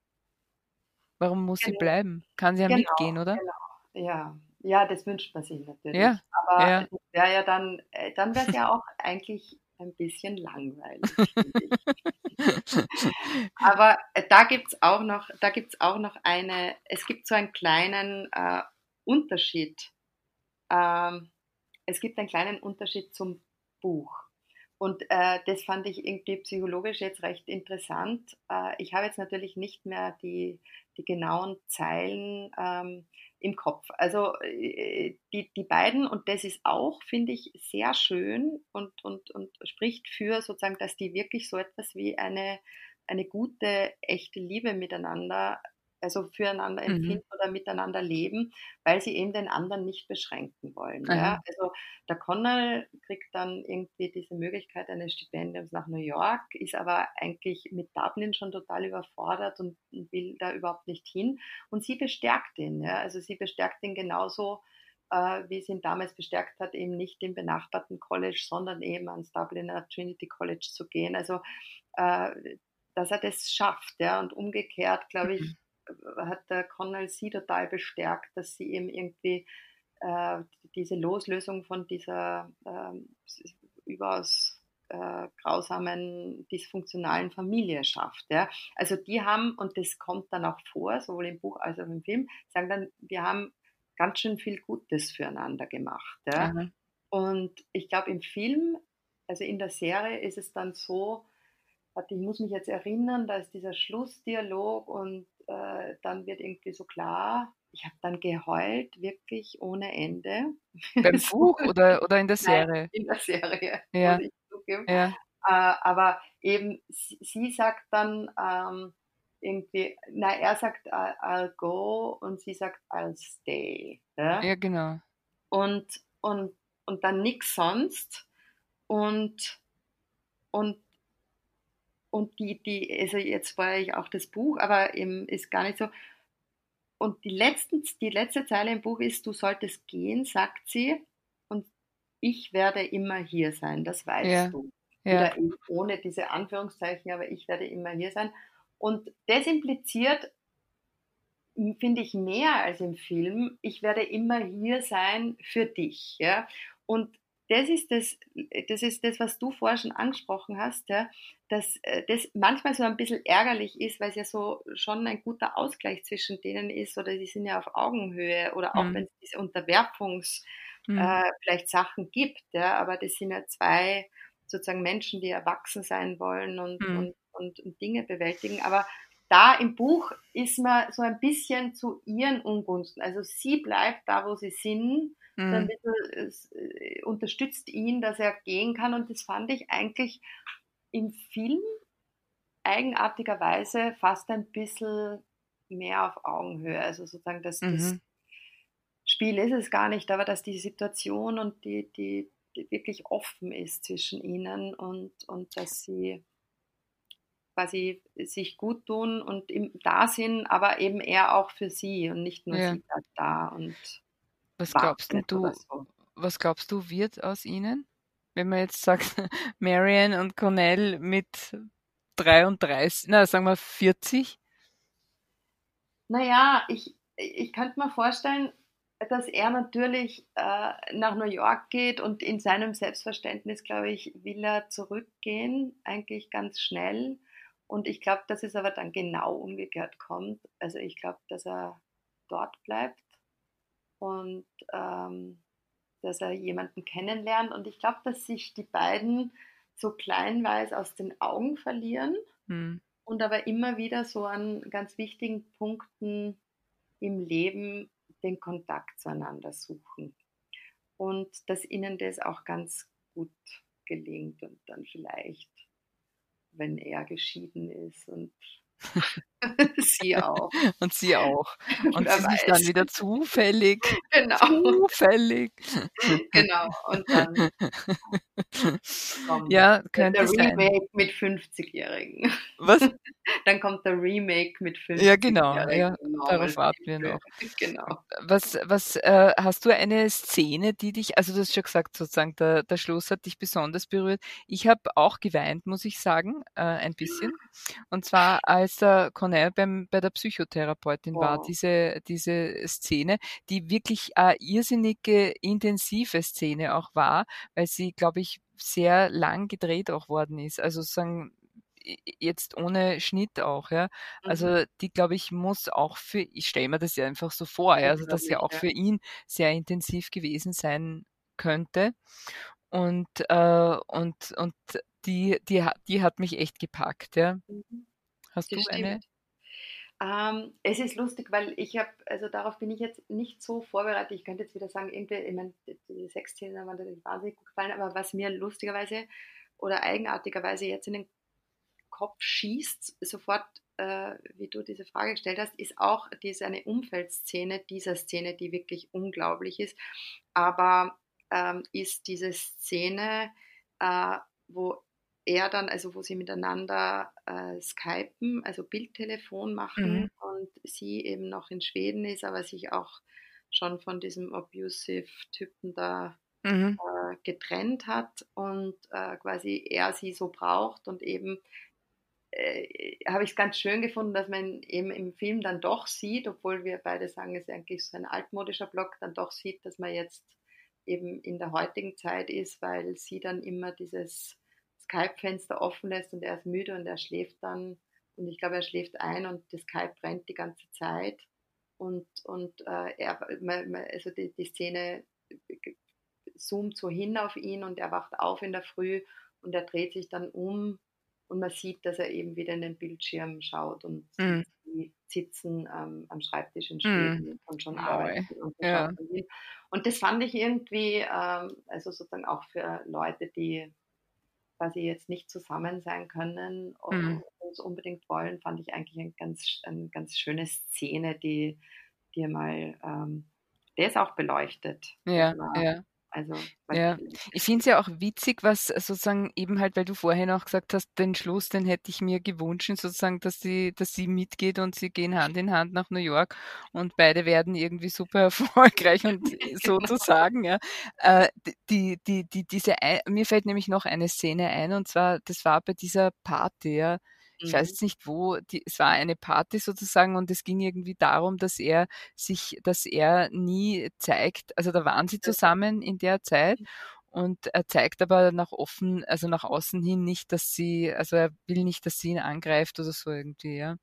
Warum muss genau. sie bleiben? Kann sie ja genau, mitgehen, oder? Genau. Ja. ja, das wünscht man sich natürlich. Ja, Aber ja. wäre ja dann, äh, dann wäre es ja auch eigentlich ein bisschen langweilig. Aber äh, da gibt es auch noch, da auch noch eine, es gibt so einen kleinen äh, Unterschied. Ähm, es gibt einen kleinen Unterschied zum Buch. Und äh, das fand ich irgendwie psychologisch jetzt recht interessant. Äh, ich habe jetzt natürlich nicht mehr die, die genauen Zeilen ähm, im Kopf. Also äh, die, die beiden, und das ist auch, finde ich, sehr schön und, und, und spricht für sozusagen, dass die wirklich so etwas wie eine, eine gute, echte Liebe miteinander also füreinander mhm. empfinden mhm. oder miteinander leben, weil sie eben den anderen nicht beschränken wollen. Ja? Also der Connell kriegt dann irgendwie diese Möglichkeit eines Stipendiums nach New York, ist aber eigentlich mit Dublin schon total überfordert und will da überhaupt nicht hin. Und sie bestärkt ihn. Ja? Also sie bestärkt ihn genauso, äh, wie sie ihn damals bestärkt hat, eben nicht im benachbarten College, sondern eben ans Dubliner Trinity College zu gehen. Also äh, dass er das schafft, ja, und umgekehrt, glaube ich, mhm hat der Connell sie total bestärkt, dass sie eben irgendwie äh, diese Loslösung von dieser äh, überaus äh, grausamen, dysfunktionalen Familie schafft. Ja. Also die haben, und das kommt dann auch vor, sowohl im Buch als auch im Film, sagen dann, wir haben ganz schön viel Gutes füreinander gemacht. Ja. Mhm. Und ich glaube, im Film, also in der Serie, ist es dann so, ich muss mich jetzt erinnern, da ist dieser Schlussdialog und äh, dann wird irgendwie so klar, ich habe dann geheult, wirklich ohne Ende. Beim Buch oder, oder in der Serie? Nein, in der Serie. Ja. ja. Äh, aber eben, sie, sie sagt dann ähm, irgendwie, na, er sagt, I'll go und sie sagt, I'll stay. Ja, ja genau. Und, und, und dann nichts sonst. Und, und und die, die, also jetzt war ich auch das Buch, aber eben ist gar nicht so. Und die, letzten, die letzte Zeile im Buch ist, du solltest gehen, sagt sie, und ich werde immer hier sein, das weißt ja. du. Ja. ohne diese Anführungszeichen, aber ich werde immer hier sein. Und das impliziert, finde ich, mehr als im Film, ich werde immer hier sein für dich. Ja? Und das ist das, das ist das, was du vorher schon angesprochen hast, ja, dass äh, das manchmal so ein bisschen ärgerlich ist, weil es ja so schon ein guter Ausgleich zwischen denen ist oder die sind ja auf Augenhöhe oder auch mhm. wenn es diese Unterwerfungs mhm. äh, vielleicht Sachen gibt, ja, aber das sind ja zwei sozusagen Menschen, die erwachsen sein wollen und, mhm. und, und, und Dinge bewältigen, aber da im Buch ist man so ein bisschen zu ihren Ungunsten. Also sie bleibt da, wo sie sind mhm. ein bisschen, äh, unterstützt ihn, dass er gehen kann. Und das fand ich eigentlich im Film eigenartigerweise fast ein bisschen mehr auf Augenhöhe. Also sozusagen, dass mhm. das Spiel ist es gar nicht, aber dass die Situation und die, die, die wirklich offen ist zwischen ihnen und, und dass sie quasi sich gut tun und im, da sind, aber eben eher auch für sie und nicht nur ja. sie da, da und was glaubst du, so. was glaubst du, wird aus ihnen? Wenn man jetzt sagt, Marion und Cornell mit 33, na, sagen wir 40? Naja, ich, ich könnte mir vorstellen, dass er natürlich äh, nach New York geht und in seinem Selbstverständnis, glaube ich, will er zurückgehen, eigentlich ganz schnell. Und ich glaube, dass es aber dann genau umgekehrt kommt. Also ich glaube, dass er dort bleibt und ähm, dass er jemanden kennenlernt. Und ich glaube, dass sich die beiden so kleinweise aus den Augen verlieren hm. und aber immer wieder so an ganz wichtigen Punkten im Leben den Kontakt zueinander suchen. Und dass ihnen das auch ganz gut gelingt und dann vielleicht, wenn er geschieden ist und sie auch. Und sie auch. Und sie sich dann wieder zufällig. Genau. Zufällig. Genau. Und dann kommt ja, könnte der Remake sein. mit 50-Jährigen. Was? Dann kommt der Remake mit 50-Jährigen. Ja, genau. Ja, genau, darauf warten wir noch. Genau. Was, was äh, hast du eine Szene, die dich, also du hast schon gesagt, sozusagen, der, der Schluss hat dich besonders berührt. Ich habe auch geweint, muss ich sagen, äh, ein bisschen. Und zwar als der Cornell beim, bei der Psychotherapeutin wow. war, diese, diese Szene, die wirklich eine irrsinnige, intensive Szene auch war, weil sie, glaube ich, sehr lang gedreht auch worden ist. Also sagen jetzt ohne Schnitt auch, ja. Also mhm. die, glaube ich, muss auch für, ich stelle mir das ja einfach so vor, ja, also dass ja auch für ihn sehr intensiv gewesen sein könnte. Und, äh, und, und die, die, die hat mich echt gepackt, ja. Mhm. Hast das du stimmt. eine? Ähm, es ist lustig, weil ich habe, also darauf bin ich jetzt nicht so vorbereitet. Ich könnte jetzt wieder sagen, irgendwie, ich meine, die sechs Szenen haben mir natürlich wahnsinnig gut gefallen, aber was mir lustigerweise oder eigenartigerweise jetzt in den Kopf schießt, sofort, äh, wie du diese Frage gestellt hast, ist auch diese eine Umfeldszene dieser Szene, die wirklich unglaublich ist. Aber ähm, ist diese Szene, äh, wo er dann, also wo sie miteinander äh, skypen, also Bildtelefon machen mhm. und sie eben noch in Schweden ist, aber sich auch schon von diesem abusive-Typen da mhm. äh, getrennt hat und äh, quasi er sie so braucht und eben äh, habe ich es ganz schön gefunden, dass man eben im Film dann doch sieht, obwohl wir beide sagen, es ist eigentlich so ein altmodischer Block, dann doch sieht, dass man jetzt eben in der heutigen Zeit ist, weil sie dann immer dieses Skype-Fenster offen lässt und er ist müde und er schläft dann und ich glaube, er schläft ein und das Skype brennt die ganze Zeit und, und äh, er, also die, die Szene zoomt so hin auf ihn und er wacht auf in der Früh und er dreht sich dann um und man sieht, dass er eben wieder in den Bildschirm schaut und mm. sie sitzen ähm, am Schreibtisch in. Schweden mm. und schon arbeiten. Und, ja. und, das fand ich irgendwie, ähm, also sozusagen auch für Leute, die quasi jetzt nicht zusammen sein können und mm. es unbedingt wollen, fand ich eigentlich ein ganz, eine ganz schöne Szene, die dir mal, ähm, der ist auch beleuchtet. Ja, ja. Also, ja, ich finde es ja auch witzig, was sozusagen eben halt, weil du vorhin auch gesagt hast, den Schluss, den hätte ich mir gewünscht, sozusagen, dass sie, dass sie mitgeht und sie gehen Hand in Hand nach New York und beide werden irgendwie super erfolgreich und sozusagen, ja. Äh, die, die, die, diese, mir fällt nämlich noch eine Szene ein und zwar, das war bei dieser Party, ja, ich weiß mhm. jetzt nicht wo, die, es war eine Party sozusagen und es ging irgendwie darum, dass er sich, dass er nie zeigt, also da waren sie zusammen in der Zeit mhm. und er zeigt aber nach offen, also nach außen hin nicht, dass sie, also er will nicht, dass sie ihn angreift oder so irgendwie, ja,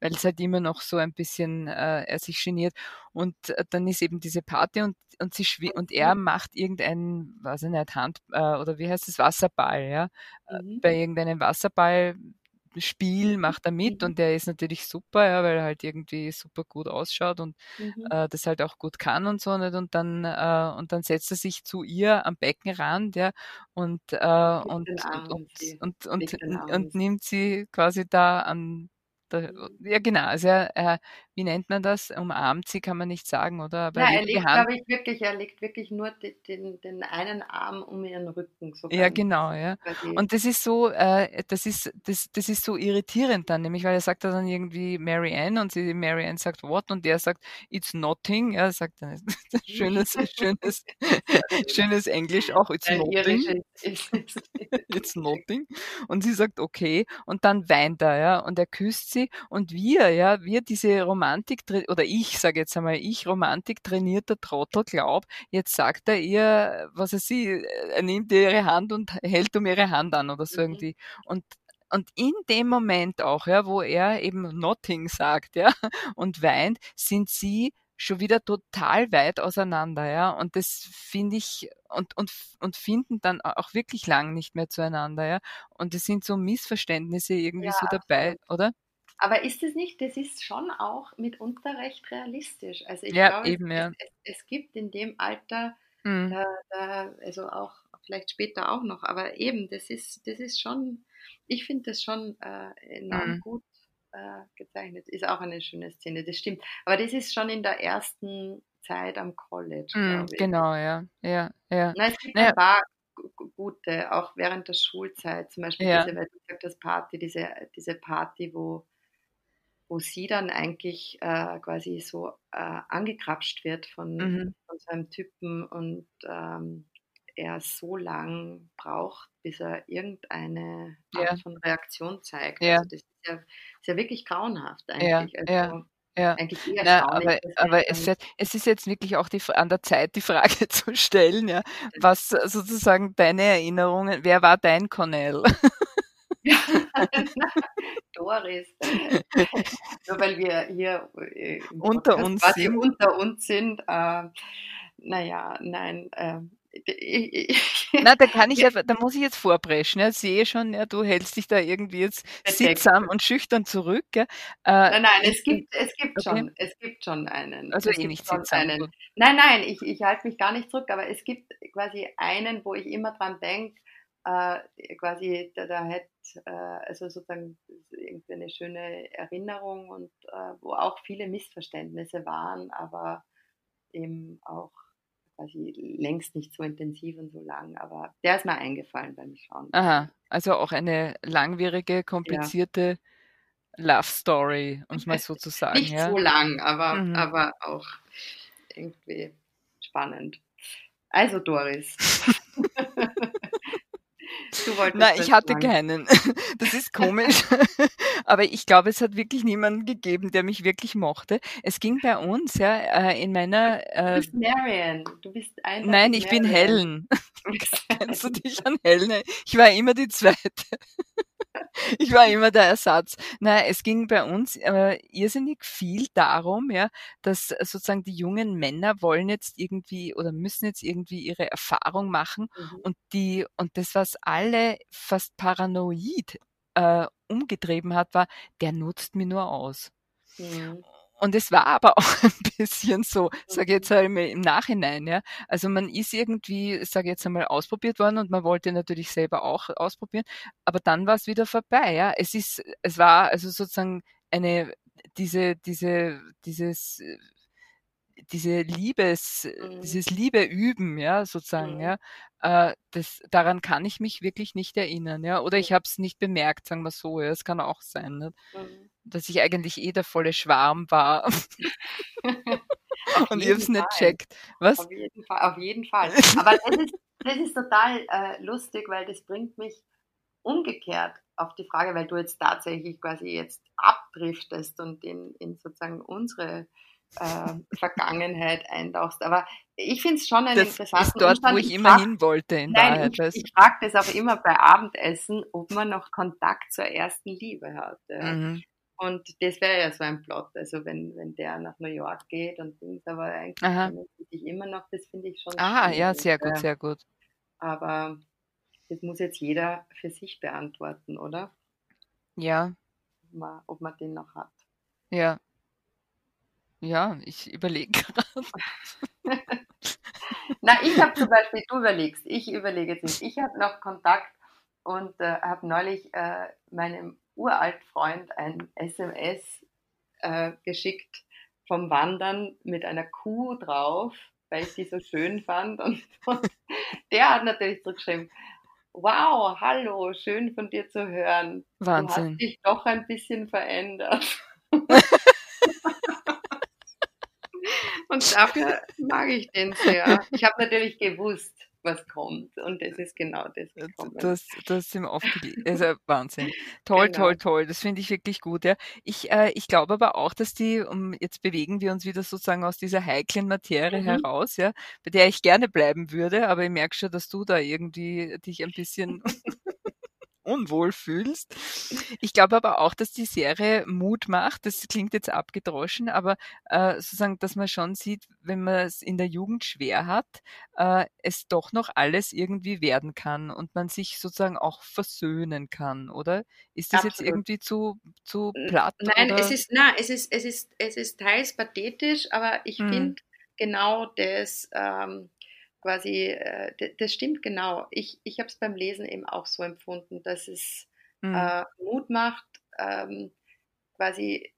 weil es halt immer noch so ein bisschen, äh, er sich geniert und äh, dann ist eben diese Party und und sie und er macht irgendeinen, weiß ich nicht, Hand äh, oder wie heißt es, Wasserball, ja, äh, mhm. bei irgendeinem Wasserball Spiel macht er mit mhm. und der ist natürlich super, ja, weil er halt irgendwie super gut ausschaut und mhm. äh, das halt auch gut kann und so nicht und dann äh, und dann setzt er sich zu ihr am Beckenrand, ja, und äh, und, und, und, und, und, und nimmt sie quasi da an da, ja, genau. Also er, er, wie nennt man das? Umarmt sie, kann man nicht sagen, oder? Aber ja, er legt, glaube ich, wirklich, er legt wirklich nur den, den, einen Arm um ihren Rücken. So ja, genau, ja. Und das ist so, äh, das ist, das, das ist so irritierend dann, nämlich, weil er sagt dann irgendwie Mary Ann und sie, Mary Ann sagt what und der sagt it's nothing. Ja, sagt dann schönes, schönes, schönes Englisch auch, it's nothing. it's nothing. Und sie sagt okay und dann weint er, ja, und er küsst sie und wir, ja, wir diese Romantik, oder ich sage jetzt einmal, ich Romantik trainierter Trottel glaub, jetzt sagt er ihr, was er sie, er nimmt ihre Hand und hält um ihre Hand an oder so mhm. irgendwie. Und und in dem Moment auch, ja, wo er eben Nothing sagt, ja, und weint, sind sie schon wieder total weit auseinander, ja. Und das finde ich und, und, und finden dann auch wirklich lang nicht mehr zueinander, ja. Und es sind so Missverständnisse irgendwie ja, so dabei, absolut. oder? Aber ist es nicht, das ist schon auch mitunter recht realistisch. Also ich ja, glaube, eben, es, ja. es, es, gibt in dem Alter, mhm. da, da, also auch vielleicht später auch noch, aber eben, das ist, das ist schon, ich finde das schon äh, enorm mhm. gut äh, gezeichnet. Ist auch eine schöne Szene, das stimmt. Aber das ist schon in der ersten Zeit am College, mhm, Genau, ja, ja, ja. Na, es gibt ja. ein paar gute, auch während der Schulzeit, zum Beispiel ja. diese, weil du gesagt hast, Party, diese, diese Party, wo wo sie dann eigentlich äh, quasi so äh, angekrapscht wird von, mhm. von so einem Typen und ähm, er so lang braucht, bis er irgendeine Art ja. von Reaktion zeigt. Ja. Also das ist ja, ist ja wirklich grauenhaft eigentlich. Ja, also, Ja, eigentlich eher Na, aber, aber es, es ist jetzt wirklich auch die, an der Zeit, die Frage zu stellen, ja, was sozusagen deine Erinnerungen, wer war dein Cornell? Doris. Nur weil wir hier äh, unter uns sind. unter uns sind. Äh, naja, nein. Äh, na, da kann ich ja, da muss ich jetzt vorpreschen. Ja, sehe schon, ja, du hältst dich da irgendwie jetzt sittsam und schüchtern zurück. Ja. Äh, nein, nein, es gibt, es gibt okay. schon, es gibt schon einen. Also eh nicht sittsam. Einen. Nein, nein, ich, ich halte mich gar nicht zurück, aber es gibt quasi einen, wo ich immer dran denke, äh, quasi, da, da hätte, äh, also sozusagen irgendwie eine schöne Erinnerung und äh, wo auch viele Missverständnisse waren, aber eben auch quasi längst nicht so intensiv und so lang, aber der ist mir eingefallen beim Schauen. Aha, also auch eine langwierige, komplizierte ja. Love Story, um es mal so zu sagen. Nicht ja? so lang, aber, mhm. aber auch irgendwie spannend. Also Doris. Du wolltest Nein, ich hatte keinen. Das ist komisch. Aber ich glaube, es hat wirklich niemanden gegeben, der mich wirklich mochte. Es ging bei uns, ja, äh, in meiner. Äh, du bist Marion. Du bist ein. Nein, ich Marion. bin Helen. Kennst du dich an Helen? Ich war immer die Zweite. ich war immer der Ersatz. Na, es ging bei uns äh, irrsinnig viel darum, ja, dass sozusagen die jungen Männer wollen jetzt irgendwie oder müssen jetzt irgendwie ihre Erfahrung machen mhm. und die und das, was alle fast paranoid äh, umgetrieben hat, war, der nutzt mir nur aus. Mhm. Und es war aber auch ein bisschen so, sage ich jetzt mhm. einmal im Nachhinein, ja. Also man ist irgendwie, sage ich jetzt einmal, ausprobiert worden und man wollte natürlich selber auch ausprobieren, aber dann war es wieder vorbei, ja. Es ist, es war also sozusagen eine, diese, diese, dieses, diese Liebes, mhm. dieses Liebe üben, ja, sozusagen, mhm. ja, äh, das, daran kann ich mich wirklich nicht erinnern, ja, oder ich habe es nicht bemerkt, sagen wir so, ja, es kann auch sein, ne? Mhm dass ich eigentlich eh der volle Schwarm war. und ihr es nicht checkt. Was? Auf jeden Fall. Auf jeden Fall. Aber das ist, das ist total äh, lustig, weil das bringt mich umgekehrt auf die Frage, weil du jetzt tatsächlich quasi jetzt abdriftest und in, in sozusagen unsere äh, Vergangenheit eintauchst. Aber ich finde es schon einen das interessanten ist dort, Umstand. wo ich, ich immer frag, hin wollte in nein, Wahrheit. Ich, ich frage das auch immer bei Abendessen, ob man noch Kontakt zur ersten Liebe hat. Mhm. Und das wäre ja so ein Plot, also wenn, wenn der nach New York geht und Dings, aber eigentlich ich immer noch, das finde ich schon. Ah, ja, sehr gut, sehr gut. Aber das muss jetzt jeder für sich beantworten, oder? Ja. Ob man, ob man den noch hat. Ja. Ja, ich überlege gerade. Na, ich habe zum Beispiel, du überlegst, ich überlege jetzt nicht. Ich habe noch Kontakt und äh, habe neulich äh, meinem uralt Freund ein SMS äh, geschickt vom Wandern mit einer Kuh drauf, weil ich die so schön fand. Und, und der hat natürlich zurückgeschrieben, wow, hallo, schön von dir zu hören. Wahnsinn. Du hast dich doch ein bisschen verändert. Und dafür mag ich den sehr. Ich habe natürlich gewusst, was kommt. Und das ist genau das äh, gekommen. Das, das sind aufgelegt. Also Wahnsinn. Toll, genau. toll, toll. Das finde ich wirklich gut. Ja. Ich, äh, ich glaube aber auch, dass die, um jetzt bewegen wir uns wieder sozusagen aus dieser heiklen Materie mhm. heraus, ja, bei der ich gerne bleiben würde, aber ich merke schon, dass du da irgendwie dich ein bisschen unwohl fühlst. Ich glaube aber auch, dass die Serie Mut macht. Das klingt jetzt abgedroschen, aber äh, sozusagen, dass man schon sieht, wenn man es in der Jugend schwer hat, äh, es doch noch alles irgendwie werden kann und man sich sozusagen auch versöhnen kann, oder? Ist das Absolut. jetzt irgendwie zu, zu platt? Nein, oder? es ist, na, es ist, es ist, es ist teils pathetisch, aber ich hm. finde genau das, ähm, quasi, äh, das stimmt genau. Ich, ich habe es beim Lesen eben auch so empfunden, dass es mhm. äh, Mut macht, ähm, quasi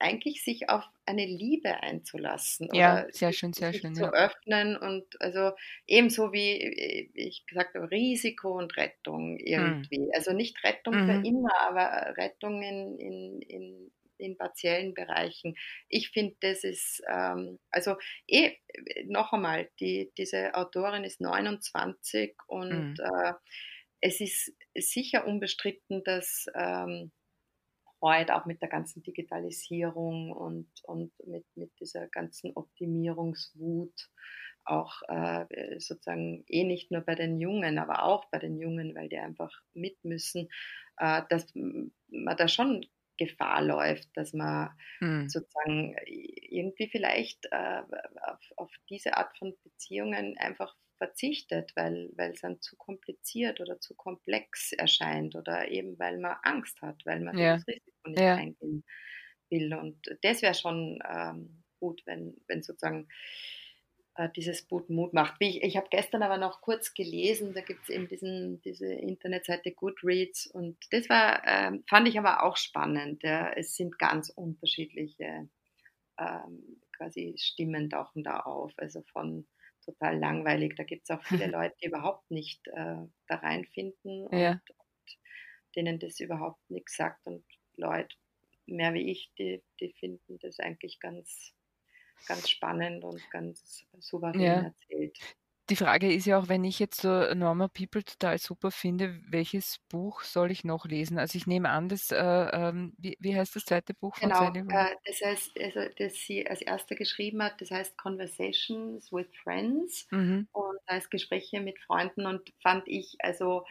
eigentlich sich auf eine Liebe einzulassen. Ja, sehr schön, sehr schön. Zu ja. öffnen und also ebenso wie ich gesagt habe, Risiko und Rettung irgendwie. Mhm. Also nicht Rettung mhm. für immer, aber Rettung in, in, in in partiellen Bereichen. Ich finde, das ist, ähm, also eh, noch einmal, die, diese Autorin ist 29 und mhm. äh, es ist sicher unbestritten, dass ähm, Freude, auch mit der ganzen Digitalisierung und, und mit, mit dieser ganzen Optimierungswut, auch äh, sozusagen eh nicht nur bei den Jungen, aber auch bei den Jungen, weil die einfach mit müssen, äh, dass man da schon Gefahr läuft, dass man hm. sozusagen irgendwie vielleicht äh, auf, auf, diese Art von Beziehungen einfach verzichtet, weil, weil es dann zu kompliziert oder zu komplex erscheint oder eben weil man Angst hat, weil man ja. das Risiko nicht ja. eingehen will. Und das wäre schon ähm, gut, wenn, wenn sozusagen äh, dieses Boot Mut macht. Ich ich habe gestern aber noch kurz gelesen, da gibt es eben diesen, diese Internetseite Goodreads und das war, ähm, fand ich aber auch spannend. Ja. Es sind ganz unterschiedliche ähm, quasi Stimmen tauchen da auf, also von total langweilig. Da gibt es auch viele Leute, die überhaupt nicht äh, da reinfinden und, ja. und, denen das überhaupt nichts sagt. Und Leute, mehr wie ich, die, die finden das eigentlich ganz, ganz spannend und ganz souverän ja. erzählt die Frage ist ja auch, wenn ich jetzt so Normal People total super finde, welches Buch soll ich noch lesen? Also ich nehme an, das, äh, ähm, wie, wie, heißt das zweite Buch von Genau, äh, das heißt, also, das sie als erster geschrieben hat, das heißt Conversations with Friends mhm. und das heißt Gespräche mit Freunden und fand ich, also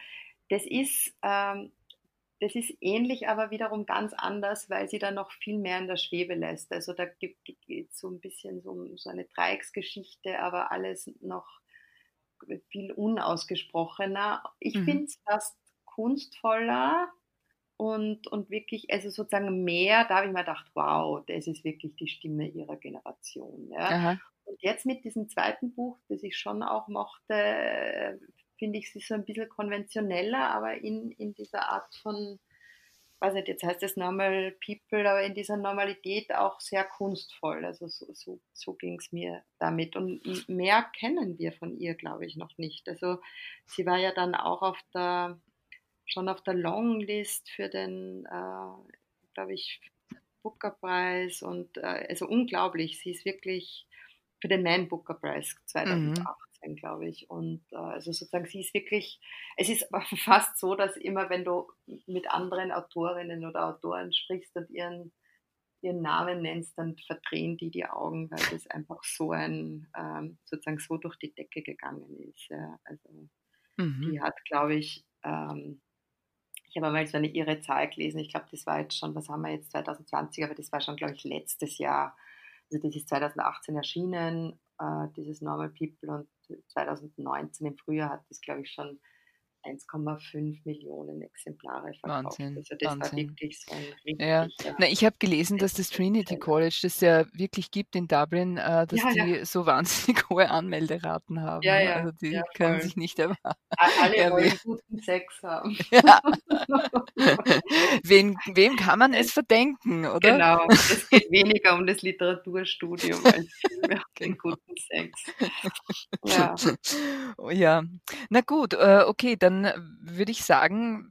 das ist, ähm, das ist ähnlich, aber wiederum ganz anders, weil sie da noch viel mehr in der Schwebe lässt. Also da gibt es so ein bisschen so, so eine Dreiecksgeschichte, aber alles noch viel unausgesprochener. Ich mhm. finde es fast kunstvoller und, und wirklich, also sozusagen mehr, da habe ich mir gedacht, wow, das ist wirklich die Stimme ihrer Generation. Ja. Und jetzt mit diesem zweiten Buch, das ich schon auch mochte, finde ich sie so ein bisschen konventioneller, aber in, in dieser Art von weiß nicht, jetzt heißt es Normal People, aber in dieser Normalität auch sehr kunstvoll. Also so, so, so ging es mir damit. Und mehr kennen wir von ihr, glaube ich, noch nicht. Also sie war ja dann auch auf der, schon auf der Longlist für den, äh, glaube ich, Booker-Preis und äh, also unglaublich. Sie ist wirklich für den Man Booker Preis 2008. Sein, glaube ich. Und äh, also sozusagen, sie ist wirklich, es ist fast so, dass immer, wenn du mit anderen Autorinnen oder Autoren sprichst und ihren, ihren Namen nennst, dann verdrehen die die Augen, weil das einfach so ein, ähm, sozusagen so durch die Decke gegangen ist. Ja. Also mhm. die hat, glaube ich, ähm, ich habe einmal so eine irre Zahl gelesen. Ich glaube, das war jetzt schon, was haben wir jetzt 2020, aber das war schon, glaube ich, letztes Jahr. Also das ist 2018 erschienen, äh, dieses Normal People und 2019 im Frühjahr hat das, glaube ich, schon 1,5 Millionen Exemplare verkauft. Wahnsinn, also das Wahnsinn. war wirklich so ein ja. Na, ich habe gelesen, dass das Trinity College das ja wirklich gibt in Dublin, äh, dass ja, die ja. so wahnsinnig hohe Anmelderaten haben. Ja, ja. Also die können sich nicht erwarten. Alle wollen guten Sex haben. Wen, wem kann man es verdenken, oder? Genau, es geht weniger um das Literaturstudium als um den guten Sex. Ja. ja. Na gut, äh, okay, dann dann würde ich sagen,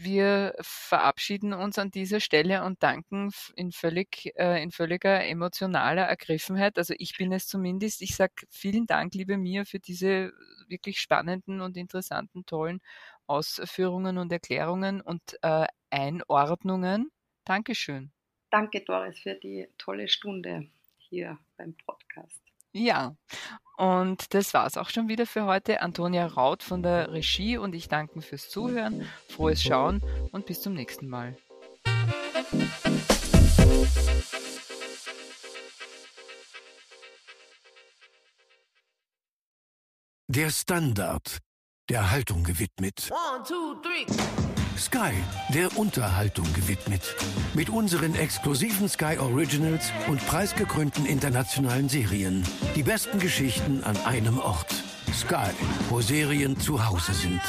wir verabschieden uns an dieser Stelle und danken in, völlig, äh, in völliger emotionaler Ergriffenheit. Also ich bin es zumindest. Ich sage vielen Dank, liebe Mia, für diese wirklich spannenden und interessanten, tollen Ausführungen und Erklärungen und äh, Einordnungen. Dankeschön. Danke, Doris, für die tolle Stunde hier beim Podcast. Ja, und das war es auch schon wieder für heute. Antonia Raut von der Regie und ich danke fürs Zuhören, frohes Schauen und bis zum nächsten Mal. Der Standard, der Haltung gewidmet. One, two, three. Sky, der Unterhaltung gewidmet. Mit unseren exklusiven Sky Originals und preisgekrönten internationalen Serien. Die besten Geschichten an einem Ort. Sky, wo Serien zu Hause sind.